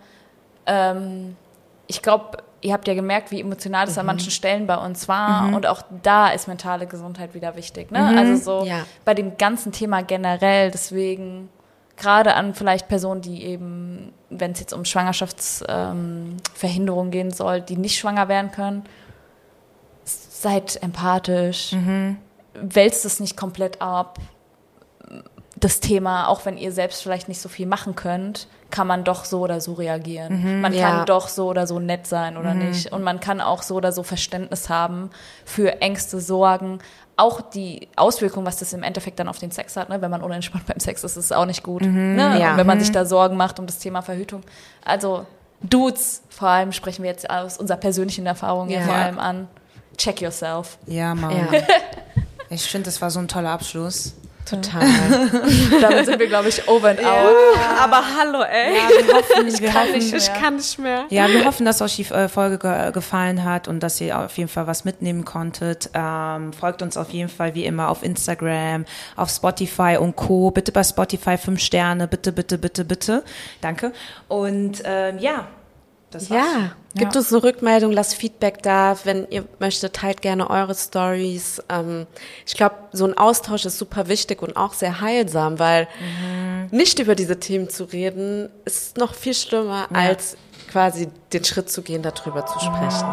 Speaker 2: ähm, ich glaube, ihr habt ja gemerkt, wie emotional das an
Speaker 3: Mhm.
Speaker 2: manchen Stellen bei uns war und auch da ist mentale Gesundheit wieder wichtig. Ne?
Speaker 1: Mhm.
Speaker 2: Also so
Speaker 3: Ja.
Speaker 2: bei dem ganzen Thema generell, deswegen gerade an vielleicht Personen, die eben, wenn es jetzt um Schwangerschaftsverhinderung ähm, gehen soll, die nicht schwanger werden können, seid empathisch, wälzt es nicht komplett ab. Das Thema, auch wenn ihr selbst vielleicht nicht so viel machen könnt, kann man doch so oder so reagieren. Man
Speaker 3: Ja.
Speaker 2: kann doch so oder so nett sein oder nicht. Und man kann auch so oder so Verständnis haben für Ängste, Sorgen. Auch die Auswirkungen, was das im Endeffekt dann auf den Sex hat, ne? wenn man unentspannt beim Sex ist, ist es auch nicht gut. Ne?
Speaker 3: Ja.
Speaker 2: Und wenn man sich da Sorgen macht um das Thema Verhütung. Also Dudes, vor allem sprechen wir jetzt aus unserer persönlichen Erfahrung hier
Speaker 3: Ja.
Speaker 2: vor allem an. Check yourself.
Speaker 1: Ja, Mann. <laughs> Ich finde, das war so ein toller Abschluss.
Speaker 3: Total. <laughs>
Speaker 2: Damit sind wir, glaube ich, over and out.
Speaker 3: Aber hallo, ey.
Speaker 1: Ja, wir hoffen, wir hoffen,
Speaker 2: nicht
Speaker 3: Ich kann nicht mehr.
Speaker 1: Ja, wir hoffen, dass euch die äh, Folge ge gefallen hat und dass ihr auf jeden Fall was mitnehmen konntet. Ähm, folgt uns auf jeden Fall wie immer auf Instagram, auf Spotify und Co. Bitte bei Spotify fünf Sterne, bitte, bitte, bitte, bitte. Danke. Und ähm, ja, das war's.
Speaker 3: Ja, gibt
Speaker 2: Ja.
Speaker 3: uns eine Rückmeldung, lasst Feedback da. Wenn ihr möchtet, teilt gerne eure Stories. Ähm, ich glaube, so ein Austausch ist super wichtig und auch sehr heilsam, weil nicht über diese Themen zu reden, ist noch viel schlimmer, als quasi den Schritt zu gehen, darüber zu sprechen.